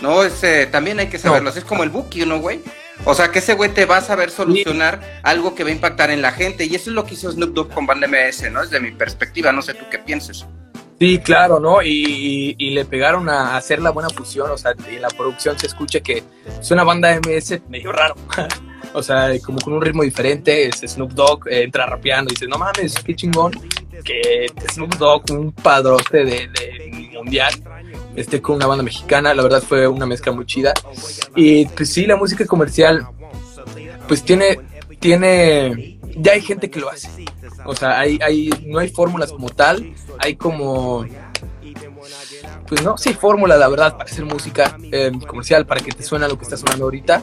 No, es, eh, también hay que saberlo. Es como el Buki, ¿no, güey? O sea, que ese güey te va a saber solucionar algo que va a impactar en la gente. Y eso es lo que hizo Snoop Dogg con Banda MS, ¿no? Desde mi perspectiva, no sé tú qué pienses. Sí, claro, ¿no? Y, y- y le pegaron a hacer la buena fusión, o sea, en la producción se escucha que es una banda MS medio raro. o sea, como con un ritmo diferente, es Snoop Dogg, eh, entra rapeando y dice, no mames, qué chingón que Snoop Dogg, un padrote de, de mundial, esté con una banda mexicana, la verdad fue una mezcla muy chida. Y pues sí, la música comercial, pues tiene, tiene, ya hay gente que lo hace. O sea, hay, hay, no hay fórmulas como tal, hay como, pues no, sí fórmula, la verdad, para hacer música eh, comercial, para que te suene lo que está sonando ahorita.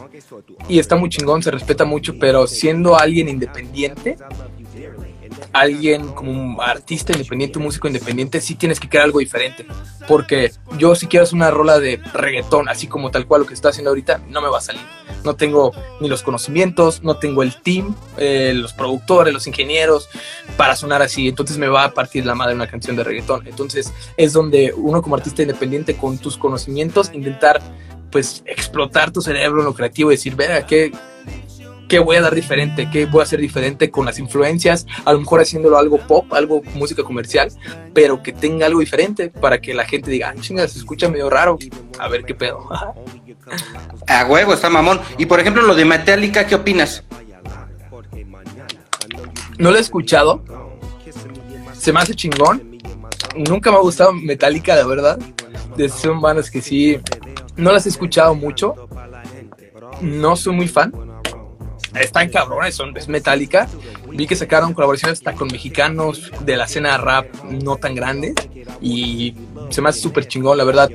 Y está muy chingón, se respeta mucho, pero siendo alguien independiente, alguien como un artista independiente, un músico independiente, sí tienes que crear algo diferente. Porque yo si quiero hacer una rola de reggaetón, así como tal cual lo que estoy haciendo ahorita, no me va a salir. No tengo ni los conocimientos, no tengo el team, eh, los productores, los ingenieros, para sonar así. Entonces me va a partir la madre una canción de reggaetón. Entonces es donde uno como artista independiente, con tus conocimientos, intentar pues explotar tu cerebro en lo creativo y decir, vea, ¿qué, ¿qué voy a dar diferente? ¿Qué voy a hacer diferente con las influencias? A lo mejor haciéndolo algo pop, algo música comercial, pero que tenga algo diferente para que la gente diga, ah, chinga, se escucha medio raro. A ver qué pedo. A huevo, está mamón. Y por ejemplo, lo de Metallica, ¿qué opinas? No lo he escuchado. Se me hace chingón. Nunca me ha gustado Metallica, la verdad. De- Son bandas que sí. No las he escuchado mucho. No soy muy fan. Están cabrones, son es Metallica. Vi que sacaron colaboraciones hasta con mexicanos de la escena rap no tan grande. Y se me hace súper chingón, la verdad.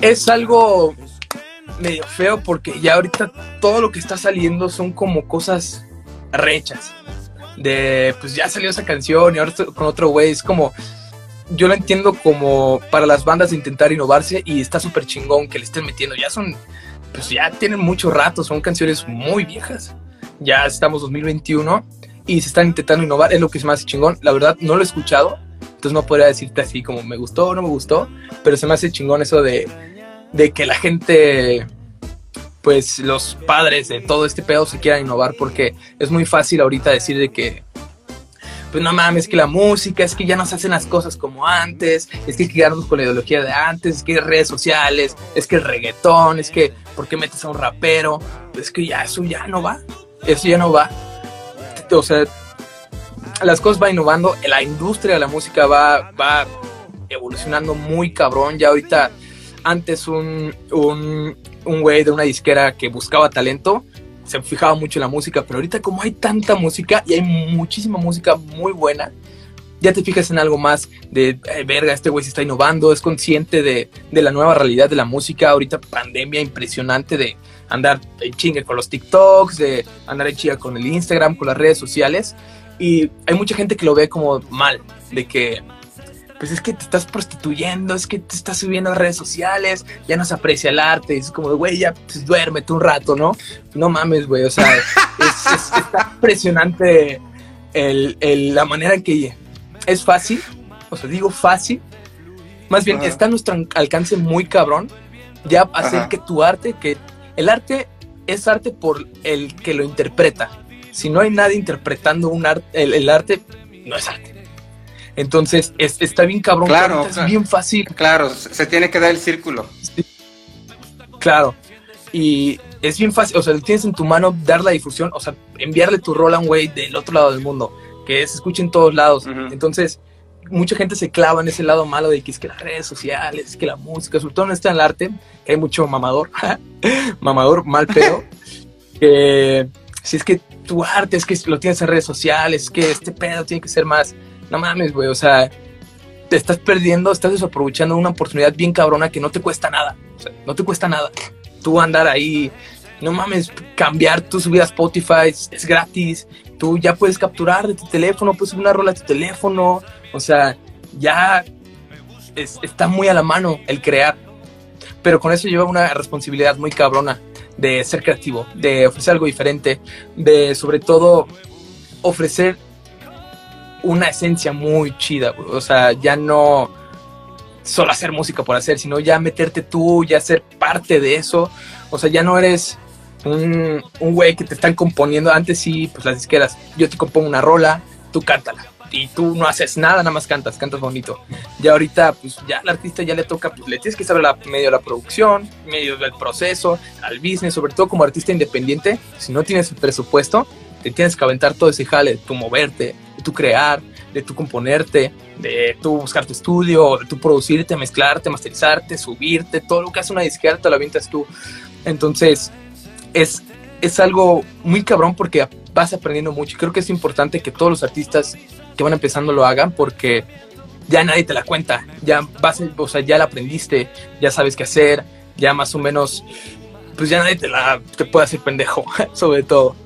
Es algo medio feo porque ya ahorita todo lo que está saliendo son como cosas rechas. De pues ya salió esa canción y ahora con otro güey. Es como. Yo lo entiendo como para las bandas intentar innovarse y está súper chingón que le estén metiendo. Ya son. Pues ya tienen mucho rato, son canciones muy viejas. Ya estamos 2021 y se están intentando innovar. Es lo que es más chingón. La verdad, no lo he escuchado. entonces no podría decirte así como me gustó o no me gustó, pero se me hace chingón eso de, de que la gente, pues los padres de todo este pedo se quieran innovar, porque es muy fácil ahorita decir de que pues no mames, es que la música, es que ya no se hacen las cosas como antes, es que quedarnos con la ideología de antes, es que redes sociales, es que el reggaetón, es que, ¿por qué metes a un rapero? Es que ya, eso ya no va, eso ya no va. O sea, las cosas van innovando, la industria de la música va, va evolucionando muy cabrón, ya ahorita, antes un, un, un güey de una disquera que buscaba talento, se fijaba mucho en la música, pero ahorita como hay tanta música y hay muchísima música muy buena, ya te fijas en algo más de, verga, este güey se está innovando, es consciente de, de, la nueva realidad de la música, ahorita pandemia impresionante de andar en chingue con los TikToks, de andar en chinga con el Instagram, con las redes sociales, y hay mucha gente que lo ve como mal, de que pues es que te estás prostituyendo, es que te estás subiendo a redes sociales, ya no se aprecia el arte, es como, güey, ya pues, duérmete un rato, ¿no? No mames, güey, o sea, es, está impresionante el, el, la manera en que es fácil, o sea, digo fácil, más bien está a nuestro alcance muy cabrón, ya hacer que tu arte, que el arte es arte por el que lo interpreta. Si no hay nadie interpretando un arte, el arte, no es arte. Entonces, está bien cabrón, claro, es bien fácil. Claro, se tiene que dar el círculo. Claro. Y es bien fácil, o sea, tienes en tu mano dar la difusión, o sea, enviarle tu rol a un güey del otro lado del mundo, que se escuche en todos lados. Entonces, mucha gente se clava en ese lado malo de que es que las redes sociales, es que la música, sobre todo no está en el arte, que hay mucho mamador, mamador mal pedo, que si es que tu arte es que lo tienes en redes sociales, es que este pedo tiene que ser más no mames, güey, o sea, te estás perdiendo, estás desaprovechando una oportunidad bien cabrona que no te cuesta nada. O sea, no te cuesta nada. Tú andar ahí, no mames, cambiar tu subida a Spotify es, gratis. Tú ya puedes capturar de tu teléfono, puedes subir una rola a tu teléfono. O sea, ya está muy a la mano el crear. Pero con eso lleva una responsabilidad muy cabrona de ser creativo, de ofrecer algo diferente, de sobre todo ofrecer una esencia muy chida, O sea, ya no solo hacer música por hacer, sino ya meterte tú, ya ser parte de eso. O sea, ya no eres un, un güey que te están componiendo. Antes sí, pues las disqueras, yo te compongo una rola, tú cántala. Y tú no haces nada, nada más cantas, cantas bonito. Ya ahorita, pues ya al artista ya le toca, pues le tienes que saber la, medio de la producción, medio del proceso, al business, sobre todo como artista independiente, si no tienes presupuesto, te tienes que aventar todo ese jale, tú moverte, de tú crear, de tú componerte, de tú buscar tu estudio, de tú producirte, mezclarte, masterizarte, subirte, todo lo que hace una disquera te lo avientas tú. Entonces, es, es algo muy cabrón porque vas aprendiendo mucho. Creo que es importante que todos los artistas que van empezando lo hagan porque ya nadie te la cuenta, ya vas, o sea, ya la aprendiste, ya sabes qué hacer, ya más o menos, pues ya nadie te la te puede hacer pendejo, sobre todo.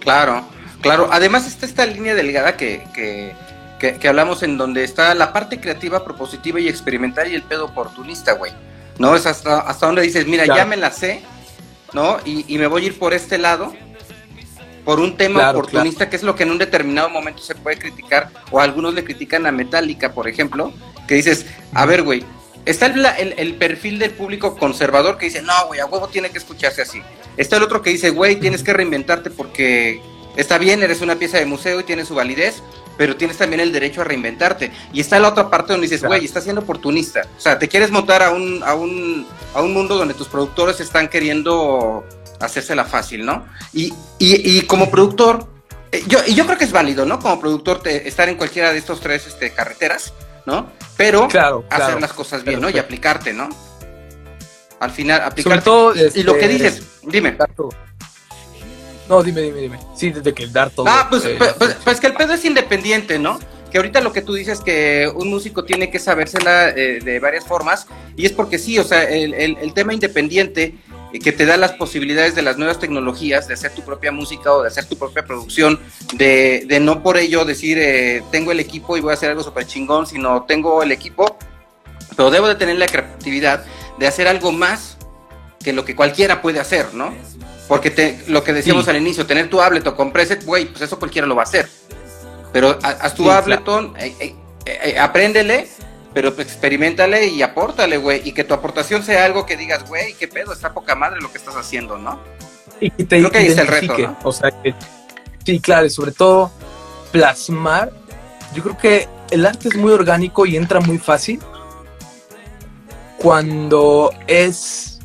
Claro, claro. Además está esta línea delgada que, que, que, hablamos en donde está la parte creativa, propositiva y experimental y el pedo oportunista, güey. ¿No? Es hasta, hasta donde dices, mira, ya me la sé, ¿no? Y, y, me voy a ir por este lado, por un tema oportunista, que es lo que en un determinado momento se puede criticar, o algunos le critican a Metallica, por ejemplo, que dices, a ver, güey, Está el, perfil del público conservador que dice, no, güey, a huevo tiene que escucharse así. Está el otro que dice, güey, tienes que reinventarte porque está bien, eres una pieza de museo y tiene su validez, pero tienes también el derecho a reinventarte. Y está la otra parte donde dices, güey, estás siendo oportunista. O sea, te quieres montar a un, a un, a un mundo donde tus productores están queriendo hacérsela fácil, ¿no? Y, y, como productor, eh, yo, y yo creo que es válido, ¿no? Como productor, te, estar en cualquiera de estos tres este, carreteras, ¿no? Pero hacer las cosas bien, ¿no? Y aplicarte, ¿no? Al final, aplicarte. todo, y lo que este, dices, dime. No, dime, dime, dime. Sí, desde que dar todo. Ah, pues, eh, pues, pues, pues, que el pedo es independiente, ¿no? Que ahorita lo que tú dices que un músico tiene que sabérsela eh, de varias formas, y es porque sí, o sea, el, el, el tema independiente que te da las posibilidades de las nuevas tecnologías, de hacer tu propia música o de hacer tu propia producción, de, de no por ello decir, eh, tengo el equipo y voy a hacer algo súper chingón, sino tengo el equipo, pero debo de tener la creatividad de hacer algo más que lo que cualquiera puede hacer, ¿no? Porque te, lo que decíamos al inicio, tener tu Ableton con preset, güey, pues eso cualquiera lo va a hacer. Pero haz tu Ableton, eh, eh, eh, apréndele, pero pues, experimentale y apórtale, güey. Y que tu aportación sea algo que digas, güey, qué pedo, está poca madre lo que estás haciendo, ¿no? Y que te Creo que ahí está el reto, ¿no? O sea, que, sí, claro, y sobre todo plasmar. Yo creo que el arte es muy orgánico y entra muy fácil cuando es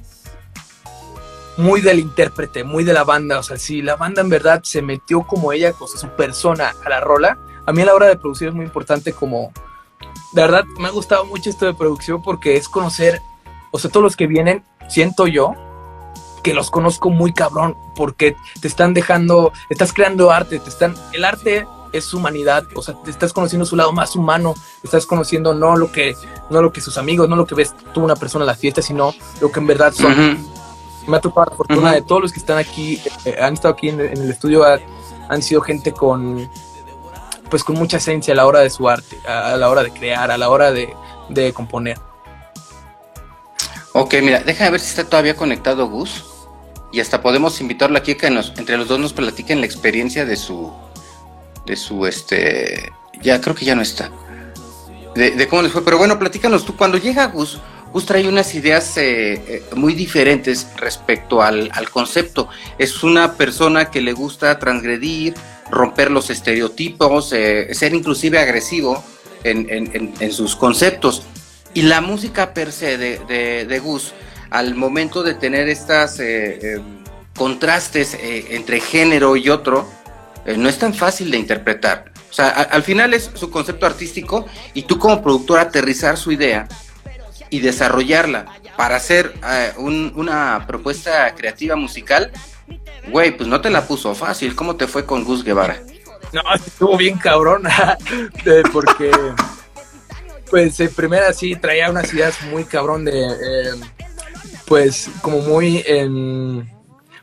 muy del intérprete, muy de la banda. O sea, si la banda en verdad se metió como ella, o sea, su persona a la rola, a mí a la hora de producir es muy importante como... De verdad, me ha gustado mucho esto de producción porque es conocer, o sea, todos los que vienen, siento yo, que los conozco muy cabrón, porque te están dejando, estás creando arte, te están, el arte es humanidad, o sea, te estás conociendo su lado más humano, estás conociendo no lo que, no lo que sus amigos, no lo que ves tú una persona en la fiesta, sino lo que en verdad son. Me ha tocado la fortuna de todos los que están aquí, eh, han estado aquí en, el estudio, han sido gente con, pues con mucha esencia a la hora de su arte, a, la hora de crear, a la hora de, de componer. Ok, mira, déjame ver si está todavía conectado Gus. Y hasta podemos invitarlo aquí que nos, entre los dos nos platiquen la experiencia de su, de su, este, ya creo que ya no está, de, cómo les fue. Pero bueno, platícanos tú, cuando llega Gus, Gus trae unas ideas eh, eh, muy diferentes respecto al, concepto. Es una persona que le gusta transgredir, romper los estereotipos, eh, ser inclusive agresivo en, sus conceptos. Y la música per se de, de, Gus, al momento de tener estas contrastes entre género y otro, eh, no es tan fácil de interpretar. O sea, al final es su concepto artístico y tú como productor aterrizar su idea y desarrollarla para hacer eh, una propuesta creativa musical, güey, pues no te la puso fácil. ¿Cómo te fue con Gus Guevara? No, estuvo bien cabrón, porque pues en primera sí traía unas ideas muy cabrón de, eh, pues como muy,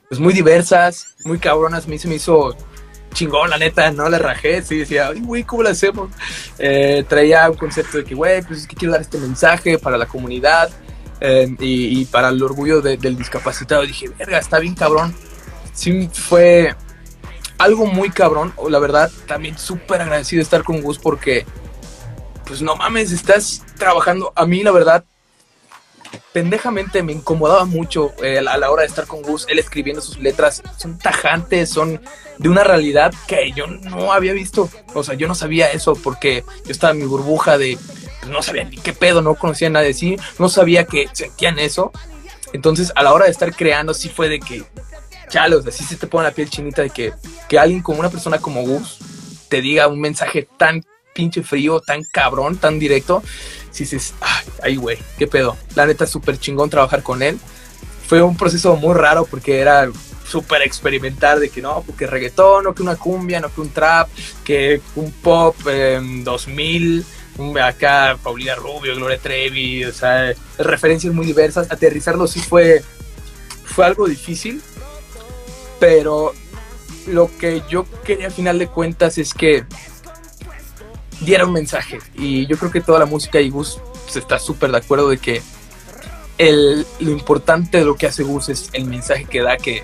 pues muy diversas, muy cabronas. A mí se me hizo chingón, la neta, no le rajé, sí, decía, güey, ¿cómo lo hacemos? Eh, traía un concepto de que, güey, pues es que quiero dar este mensaje para la comunidad eh, y, para el orgullo del discapacitado. dije, verga, está bien cabrón. Sí, fue algo muy cabrón, la verdad, también súper agradecido de estar con Gus porque, pues no mames, estás trabajando, a mí la verdad, pendejamente me incomodaba mucho eh, a la hora de estar con Gus, él escribiendo sus letras, son tajantes, son de una realidad que yo no había visto, o sea, yo no sabía eso porque yo estaba en mi burbuja de, pues, no sabía ni qué pedo, no conocía nada de sí, no sabía que sentían eso, entonces a la hora de estar creando sí fue de que, chale, o sea, sí se te pone la piel chinita de que, que alguien como una persona como Gus te diga un mensaje tan pinche frío, tan cabrón, tan directo, si dices, ay, güey, qué pedo. La neta, súper chingón trabajar con él. Fue un proceso muy raro porque era súper experimentar de que no, porque reggaetón, no que una cumbia, no que un trap, que un pop 2000, acá Paulina Rubio, Gloria Trevi, o sea, referencias muy diversas. Aterrizarlo sí fue, fue algo difícil, pero lo que yo quería al final de cuentas es que diera un mensaje. Y yo creo que toda la música y Gus pues, está súper de acuerdo de que el, lo importante de lo que hace Gus es el mensaje que da, que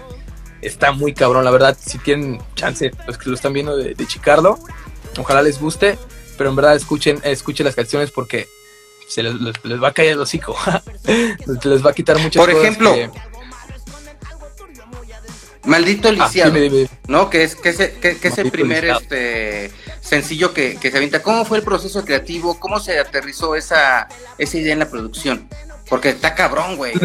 está muy cabrón. La verdad, si tienen chance, los que lo están viendo de, de chicarlo, ojalá les guste, pero en verdad escuchen, escuchen las canciones porque se les, va a caer el hocico. les va a quitar muchas Por ejemplo, Maldito ah, lisiado, ¿no? Que es, que es, que, es el primer este sencillo que, que, se avienta. ¿Cómo fue el proceso creativo? ¿Cómo se aterrizó esa, esa idea en la producción? Porque está cabrón, güey.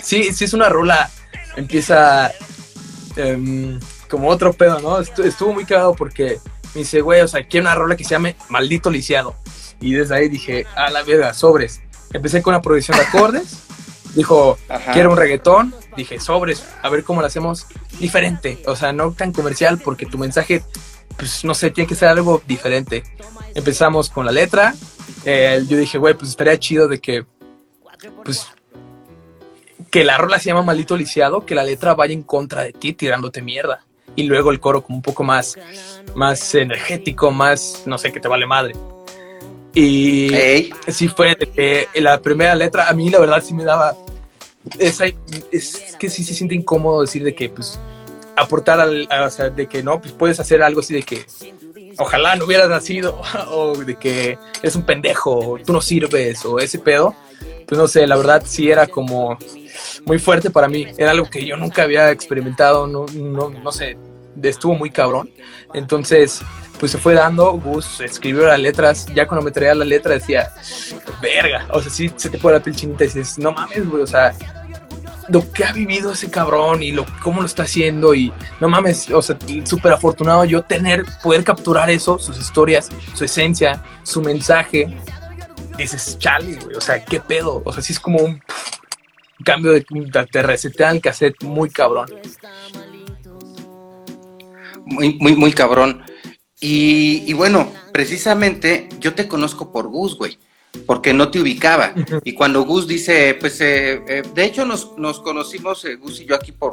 sí, sí es una rola. Empieza em, como otro pedo, ¿no? Estuvo muy cagado porque me dice, güey, o sea, quiero una rola que se llame Maldito Lisiado. Y desde ahí dije, a la verga, sobres. Empecé con la producción de acordes. Dijo, quiero un reggaetón. Dije, sobres, a ver cómo lo hacemos diferente. O sea, no tan comercial porque tu mensaje, pues no sé, tiene que ser algo diferente. Empezamos con la letra. Eh, yo dije, güey, pues estaría chido de que, pues, que la rola se llama Maldito Lisiado, que la letra vaya en contra de ti tirándote mierda. Y luego el coro como un poco más, más energético, más, no sé, que te vale madre. Y sí fue de que la primera letra, a mí la verdad sí me daba es, es que sí se siente incómodo decir de que, pues, aportar al, o sea, de que no, pues puedes hacer algo así de que, ojalá no hubieras nacido, o de que es un pendejo, tú no sirves, o ese pedo, pues no sé, la verdad sí era como muy fuerte para mí, era algo que yo nunca había experimentado, no, no, no sé, estuvo muy cabrón, entonces pues se fue dando, Gus escribió las letras, ya cuando me traía la letra decía, verga, o sea, sí se te pone la piel chinita y dices, no mames, güey, o sea, lo que ha vivido ese cabrón y lo, cómo lo está haciendo y no mames, o sea, súper afortunado yo tener, poder capturar eso, sus historias, su esencia, su mensaje. Dices, chale, güey, o sea, qué pedo, o sea, sí es como un cambio de, te resetean el cassette muy cabrón. Muy, muy, muy cabrón. Y, y, bueno, precisamente yo te conozco por Gus, güey porque no te ubicaba. Y cuando Gus dice, pues, eh, eh, de hecho nos, nos conocimos, eh, Gus y yo aquí por,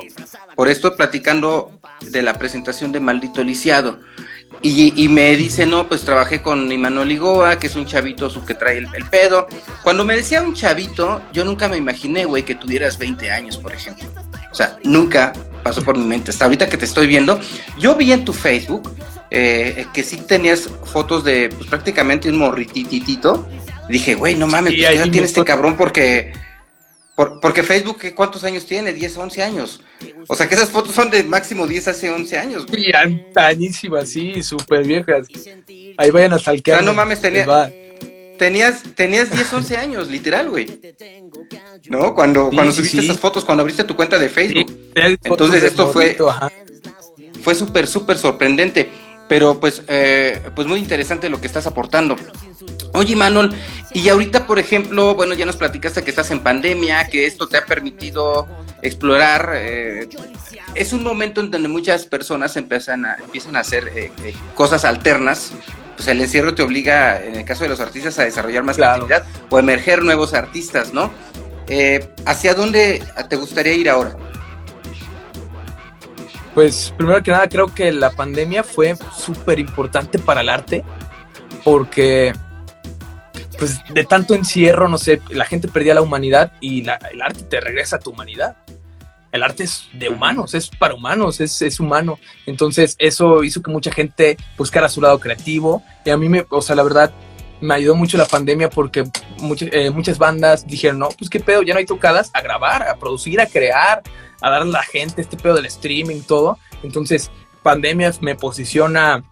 por esto, platicando de la presentación de Maldito Lisiado. Y, y, me dice, no, pues trabajé con Imanol Ligoa, que es un chavito su que trae el, el, pedo. Cuando me decía un chavito, yo nunca me imaginé, güey, que tuvieras 20 años, por ejemplo. O sea, nunca pasó por mi mente. Hasta ahorita que te estoy viendo, yo vi en tu Facebook eh, que sí tenías fotos de pues, prácticamente un morrititito Dije, güey, no mames, pues ya tiene este cabrón porque. porque Facebook, ¿cuántos años tiene? 10, 11 años. O sea que esas fotos son de máximo 10 hace 11 años. Sí, antañísimas, sí, súper viejas. Ahí vayan a salquear. no mames, tenías, tenías 10, 11 años, literal, güey. ¿No? Cuando, cuando subiste esas fotos, cuando abriste tu cuenta de Facebook. Entonces esto fue, fue súper, súper sorprendente. Pero pues, eh, pues muy interesante lo que estás aportando. Oye, Manuel, y ahorita, por ejemplo, bueno, ya nos platicaste que estás en pandemia, que esto te ha permitido explorar. Eh, es un momento en donde muchas personas empiezan a, empiezan a hacer eh, cosas alternas. Pues el encierro te obliga, en el caso de los artistas, a desarrollar más creatividad o emerger nuevos artistas, ¿no? ¿Hacia dónde te gustaría ir ahora? Pues primero que nada creo que la pandemia fue súper importante para el arte porque pues de tanto encierro, no sé, la gente perdía la humanidad y el arte te regresa a tu humanidad. El arte es de humanos, es para humanos, es, es, humano. Entonces eso hizo que mucha gente buscara su lado creativo y a mí me, o sea, la verdad, me ayudó mucho la pandemia porque eh, muchas bandas dijeron, no, pues qué pedo, ya no hay tocadas, a grabar, a producir, a crear, a dar a la gente este pedo del streaming, todo. Entonces, pandemia me posiciona,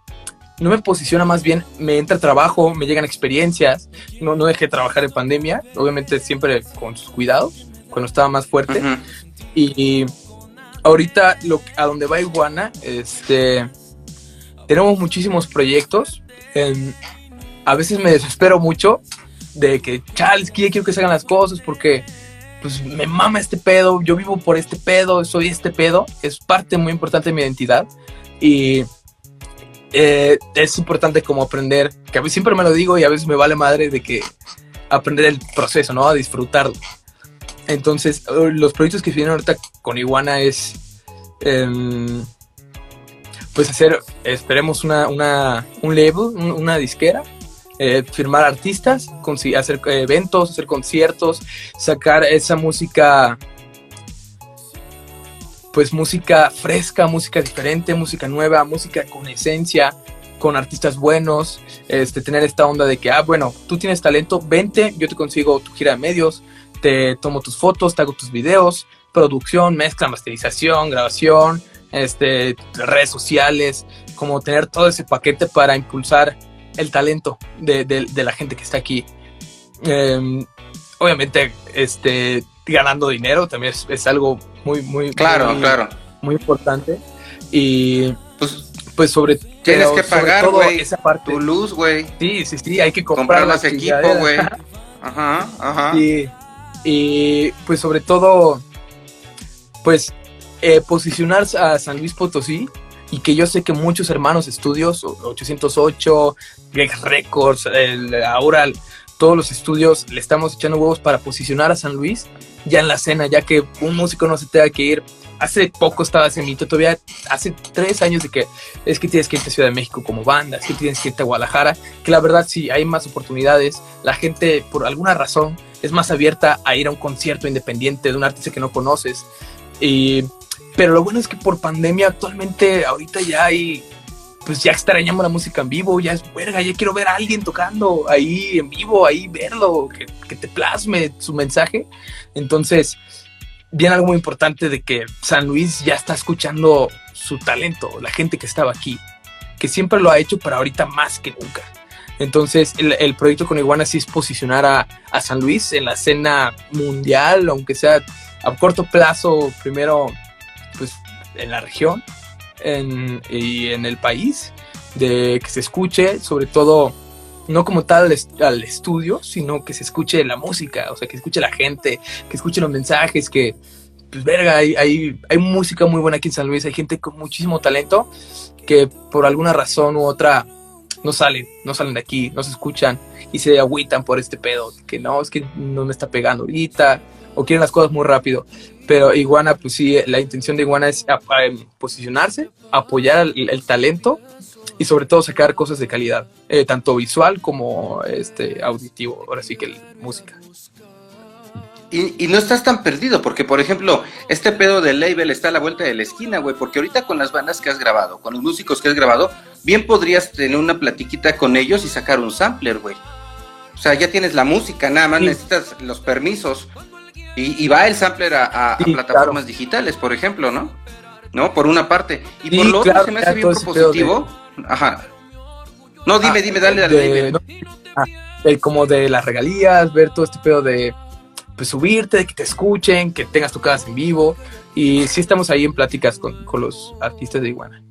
no me posiciona más bien, me entra trabajo, me llegan experiencias, no, no dejé de trabajar en pandemia, obviamente siempre con sus cuidados, cuando estaba más fuerte. y, ahorita lo, a donde va Iguana, este, tenemos muchísimos proyectos. A veces me desespero mucho de que, chales, quiero que se hagan las cosas porque pues me mama este pedo, yo vivo por este pedo, soy este pedo, es parte muy importante de mi identidad y eh, es importante como aprender, que a mí siempre me lo digo y a veces me vale madre de que aprender el proceso, ¿no? A disfrutarlo. Entonces, uh, los proyectos que vienen ahorita con Iguana es, em, pues hacer, esperemos una, una, un label, una disquera eh, firmar artistas, hacer eh, eventos, hacer conciertos, sacar esa música, pues música fresca, música diferente, música nueva, música con esencia, con artistas buenos, este, tener esta onda de que, ah, bueno, tú tienes talento, vente, yo te consigo tu gira de medios, te tomo tus fotos, te hago tus videos, producción, mezcla, masterización, grabación, este, redes sociales, como tener todo ese paquete para impulsar el talento de, la gente que está aquí. Em, obviamente, este, ganando dinero también es, algo muy, muy, claro, claro. muy importante. Y pues, pues sobre Tienes que pagar, güey. Tu luz, güey. Sí, sí, sí, hay que comprar, más equipo, güey. Ajá, ajá. Y, y, pues sobre todo, pues eh, posicionar a San Luis Potosí y que yo sé que muchos hermanos estudios, 808, Greg Records, el, ahora todos los estudios le estamos echando huevos para posicionar a San Luis ya en la escena, ya que un músico no se tenga que ir. Hace poco estaba ese mito, todavía hace tres años de que es que tienes que irte a Ciudad de México como banda, es que tienes que irte a Guadalajara, que la verdad sí, hay más oportunidades. La gente, por alguna razón, es más abierta a ir a un concierto independiente de un artista que no conoces. Y pero lo bueno es que por pandemia actualmente ahorita ya hay pues ya extrañamos la música en vivo, ya es verga, ya quiero ver a alguien tocando ahí en vivo, ahí verlo, que, que te plasme su mensaje. Entonces, viene algo muy importante de que San Luis ya está escuchando su talento, la gente que estaba aquí, que siempre lo ha hecho, pero ahorita más que nunca. Entonces, el, proyecto con Iguana sí es posicionar a, a, San Luis en la escena mundial, aunque sea a corto plazo, primero, en la región y en el país, de que se escuche, sobre todo, no como tal al estudio, sino que se escuche la música, o sea, que escuche la gente, que escuche los mensajes, que, pues, verga, hay, hay, hay música muy buena aquí en San Luis, hay gente con muchísimo talento que por alguna razón u otra no salen, no salen de aquí, no se escuchan y se agüitan por este pedo, que no, es que no me está pegando ahorita, o quieren las cosas muy rápido. Pero Iguana, pues sí, la intención de Iguana es posicionarse, apoyar el, talento y sobre todo sacar cosas de calidad, eh, tanto visual como este auditivo, ahora sí que música. Y, no estás tan perdido, porque por ejemplo, este pedo del label está a la vuelta de la esquina, güey, porque ahorita con las bandas que has grabado, con los músicos que has grabado, bien podrías tener una platiquita con ellos y sacar un sampler, güey. O sea, ya tienes la música, nada más necesitas los permisos. Y, va el sampler a, plataformas digitales, por ejemplo, ¿no? ¿No? Por una parte. Y por lo otro se me hace bien propositivo. Ajá. No, dime, ah, dime, dale, dale. Ah, el como de las regalías, ver todo este pedo de pues, subirte, de que te escuchen, que tengas tu casa en vivo. Y sí estamos ahí en pláticas con, los artistas de Iguana.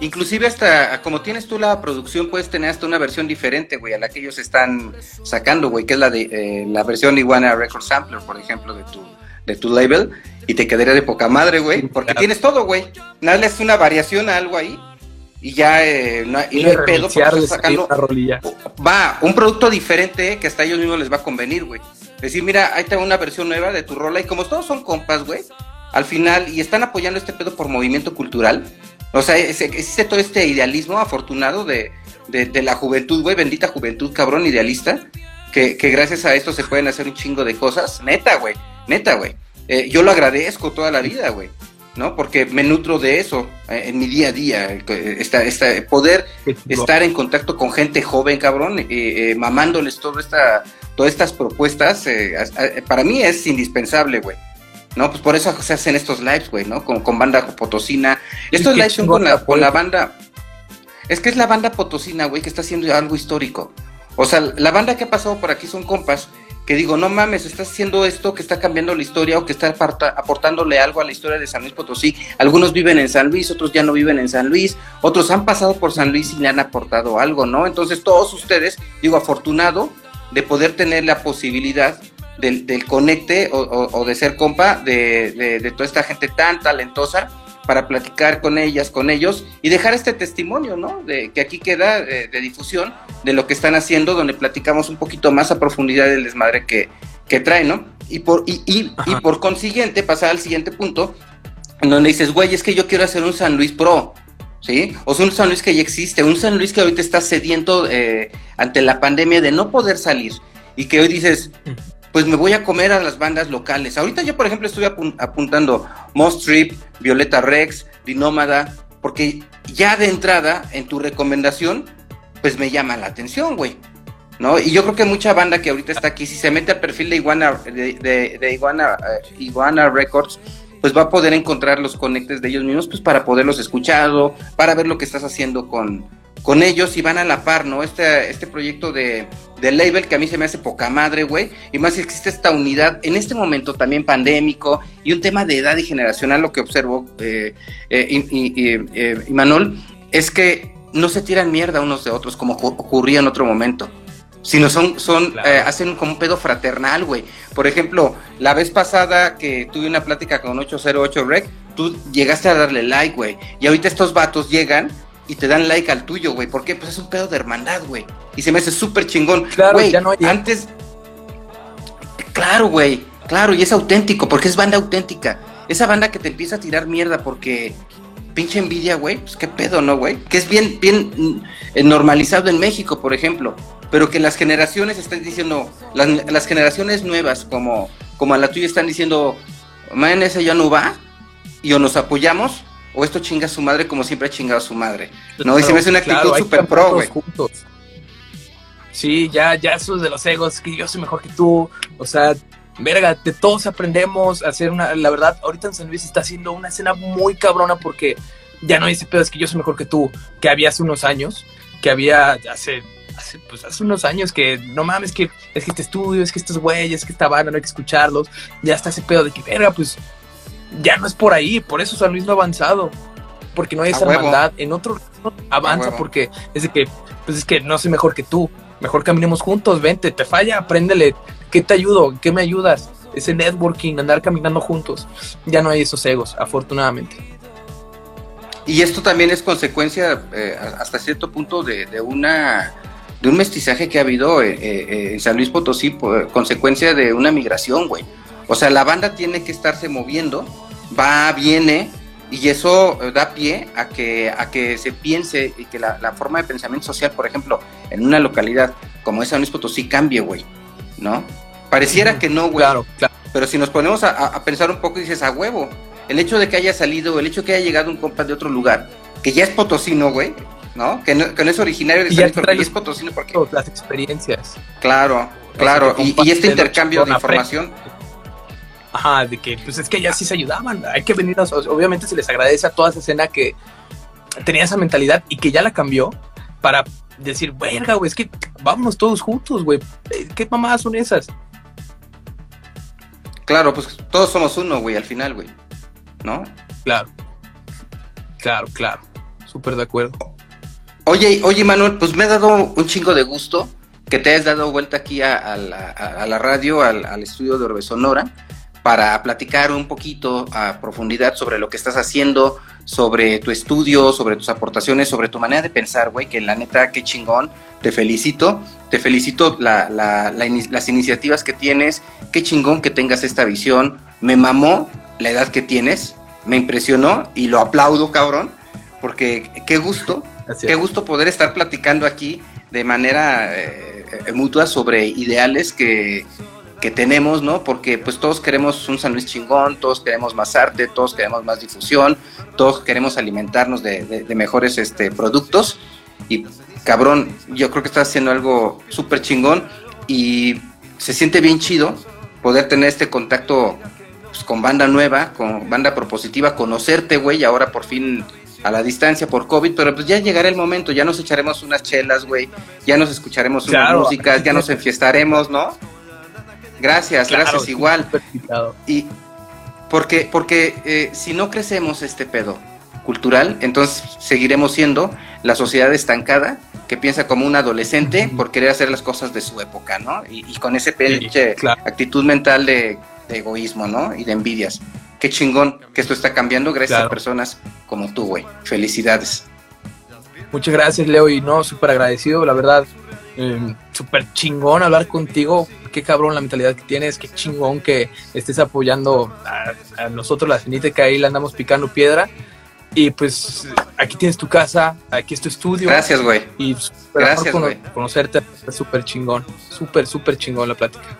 Inclusive hasta, como tienes tú la producción, puedes tener hasta una versión diferente, güey, a la que ellos están sacando, güey, que es la de eh, la versión Iguana Record Sampler, por ejemplo, de tu, de tu label, y te quedaría de poca madre, güey, porque tienes todo, güey. Nada, es una variación a algo ahí, y ya eh, no, y no hay pedo porque sacando. Va, un producto diferente que hasta a ellos mismos les va a convenir, güey. Decir, mira, ahí tengo una versión nueva de tu rola y como todos son compas, güey, al final, y están apoyando este pedo por movimiento cultural, o sea, existe todo este idealismo afortunado de, de, la juventud, güey, bendita juventud, cabrón, idealista, que, que, gracias a esto se pueden hacer un chingo de cosas, neta, güey, neta, güey. Eh, yo lo agradezco toda la vida, güey. ¿no? Porque me nutro de eso eh, en mi día a día, esta, esta, poder estar en contacto con gente joven, cabrón, eh, mamándoles todo esta, todas estas propuestas, eh, para mí es indispensable, güey. ¿No? Pues por eso se hacen estos lives, güey, ¿no? Con, con banda potosina. Estos lives son con la, con la banda. Es que es la banda potosina, güey, que está haciendo algo histórico. O sea, la banda que ha pasado por aquí son compas que digo, no mames, estás haciendo esto que está cambiando la historia o que está aportándole algo a la historia de San Luis Potosí. Algunos viven en San Luis, otros ya no viven en San Luis, otros han pasado por San Luis y le han aportado algo, ¿no? Entonces todos ustedes, digo, afortunado de poder tener la posibilidad del, conecte o, de ser compa de, toda esta gente tan talentosa para platicar con ellas, con ellos y dejar este testimonio, ¿no? De que aquí queda de, difusión de lo que están haciendo, donde platicamos un poquito más a profundidad del desmadre que, que trae, ¿no? Y por, y, y, y por consiguiente, pasar al siguiente punto, en donde dices, güey, es que yo quiero hacer un San Luis Pro. ¿sí? O sea, un San Luis que ya existe, un San Luis que ahorita está sediento eh, ante la pandemia de no poder salir y que hoy dices, pues me voy a comer a las bandas locales. Ahorita yo, por ejemplo, estoy apuntando Most Trip, Violeta Rex, Dinómada, porque ya de entrada en tu recomendación, pues me llama la atención, güey. ¿No? Y yo creo que mucha banda que ahorita está aquí, si se mete al perfil de Iguana, de, eh, Iguana Records, pues va a poder encontrar los conectes de ellos mismos, pues para poderlos escuchar, para ver lo que estás haciendo con, con ellos y van a la par, ¿no? Este, este proyecto de, de label que a mí se me hace poca madre, güey, y más si existe esta unidad en este momento también pandémico y un tema de edad y generacional, lo que observo, eh, eh, y, eh, Manol, es que no se tiran mierda unos de otros como ocurría en otro momento sino son, son eh, hacen como un pedo fraternal, güey. Por ejemplo, la vez pasada que tuve una plática con 808 Rec, tú llegaste a darle like, güey. Y ahorita estos vatos llegan y te dan like al tuyo, güey. ¿Por qué? Pues es un pedo de hermandad, güey. Y se me hace súper chingón. Claro, ya no hay... antes... Claro, güey. Claro, y es auténtico, porque es banda auténtica. Esa banda que te empieza a tirar mierda porque pinche envidia, güey, pues qué pedo, ¿no, güey? Que es bien, bien mm, normalizado en México, por ejemplo pero que las generaciones están diciendo, las, generaciones nuevas como, como a la tuya están diciendo, man, ese ya no va, y o nos apoyamos, o esto chinga a su madre como siempre ha chingado a su madre. No, y se me hace una actitud super pro, güey. Sí, ya, ya eso de los egos, que yo soy mejor que tú, o sea, verga, de todos aprendemos a hacer una, la verdad, ahorita en San Luis está haciendo una escena muy cabrona porque ya no hay ese pedo, es que yo soy mejor que tú, que había hace unos años, que había hace, hace, pues hace unos años que no mames, que es que este estudio, es que estos güeyes, es que esta banda no hay que escucharlos, ya está ese pedo de que, verga, pues ya no es por ahí, por eso San Luis no ha avanzado, porque no hay esa maldad, en otro avanza porque es de que, pues es que no soy mejor que tú, mejor caminemos juntos, vente, te falla, apréndele, ¿qué te ayudo? ¿Qué me ayudas? Ese networking, andar caminando juntos, ya no hay esos egos, afortunadamente. Y esto también es consecuencia, eh, hasta cierto punto, de, una de un mestizaje que ha habido eh, eh, en San Luis Potosí, consecuencia de una migración, güey. O sea, la banda tiene que estarse moviendo, va, viene, y eso da pie a que, a que se piense y que la, forma de pensamiento social, por ejemplo, en una localidad como esa San Luis Potosí cambie, güey, ¿no? Pareciera que no, güey. Claro, claro. Pero si nos ponemos a, pensar un poco dices, a huevo, el hecho de que haya salido, el hecho de que haya llegado un compa de otro lugar, que ya es potosino, güey, ¿no? Que no, que no es originario de San Luis, pero es potosino porque... Las experiencias. Claro, claro. Y, y, este intercambio de información Ajá, de que, pues es que ya sí se ayudaban. Hay que venir, obviamente se les agradece a toda esa escena que tenía esa mentalidad y que ya la cambió para decir, verga, güey, es que vámonos todos juntos, güey. ¿Qué mamadas son esas? Claro, pues todos somos uno, güey, al final, güey. ¿No? Claro. Claro, claro. Súper de acuerdo. Oye, oye, Manuel, pues me ha dado un chingo de gusto que te hayas dado vuelta aquí a, la, radio, al, al, estudio de Orbe Sonora para platicar un poquito a profundidad sobre lo que estás haciendo, sobre tu estudio, sobre tus aportaciones, sobre tu manera de pensar, güey, que la neta, qué chingón, te felicito, te felicito las iniciativas que tienes, qué chingón que tengas esta visión, me mamó la edad que tienes, me impresionó y lo aplaudo, cabrón, porque qué gusto, qué gusto poder estar platicando aquí de manera eh, eh, mutua sobre ideales que que tenemos, ¿no? Porque pues todos queremos un San Luis chingón, todos queremos más arte, todos queremos más difusión, todos queremos alimentarnos de, mejores este, productos. Y cabrón, yo creo que estás haciendo algo súper chingón y se siente bien chido poder tener este contacto pues, con banda nueva, con banda propositiva, conocerte, güey, ahora por fin a la distancia por COVID, pero pues ya llegará el momento, ya nos echaremos unas chelas, güey, ya nos escucharemos unas músicas, ya nos enfiestaremos, ¿no? Gracias, gracias, igual. Y porque, porque eh, si no crecemos este pedo cultural, entonces seguiremos siendo la sociedad estancada que piensa como un adolescente por querer hacer las cosas de su época, ¿no? Y, con ese pinche actitud mental de, egoísmo, ¿no? Y de envidias. Qué chingón que esto está cambiando gracias a personas como tú, güey. Felicidades. Muchas gracias, Leo, y no, súper agradecido, la verdad. Eh, súper chingón hablar contigo. Qué cabrón la mentalidad que tienes. Qué chingón que estés apoyando a, nosotros, la cenita que ahí andamos picando piedra. Y pues aquí tienes tu casa, aquí es tu estudio. Gracias, güey. Y gracias, güey. Conocerte súper chingón. Súper, súper chingón la plática.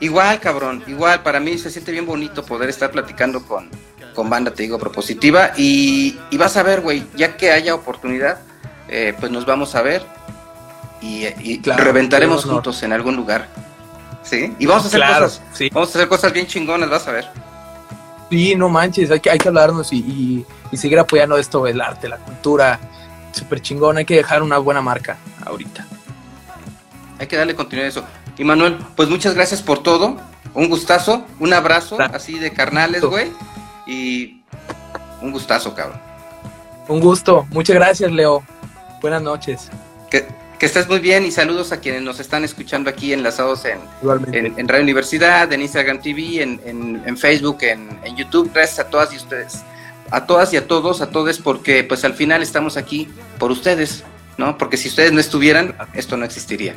Igual, cabrón. Igual, para mí se siente bien bonito poder estar platicando con, con banda, te digo, propositiva. Y, y vas a ver, güey, ya que haya oportunidad, eh, pues nos vamos a ver y, reventaremos juntos en algún lugar. ¿Sí? Y vamos a hacer cosas. Vamos a hacer cosas bien chingonas, vas a ver. Sí, no manches, hay que, hay que hablarnos y, seguir apoyando esto, el arte, la cultura. Súper chingón, hay que dejar una buena marca ahorita. Hay que darle continuidad a eso. Y Manuel, pues muchas gracias por todo. Un gustazo, un abrazo así de carnales, güey. Y un gustazo, cabrón. Un gusto. Muchas gracias, Leo. Buenas noches. Que, que estés muy bien y saludos a quienes nos están escuchando aquí enlazados en, en, Radio Universidad, en Instagram TV, en, Facebook, en, YouTube. Gracias a todas y ustedes, a todas y a todos, a todos, porque pues al final estamos aquí por ustedes, ¿no? Porque si ustedes no estuvieran, esto no existiría.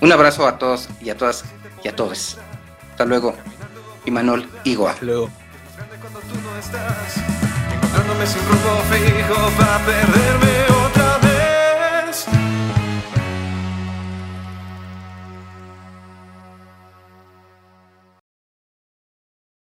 Un abrazo a todos y a todas y a todos. Hasta luego. Imanol Igua. Hasta luego. Encontrándome sin rumbo fijo para perderme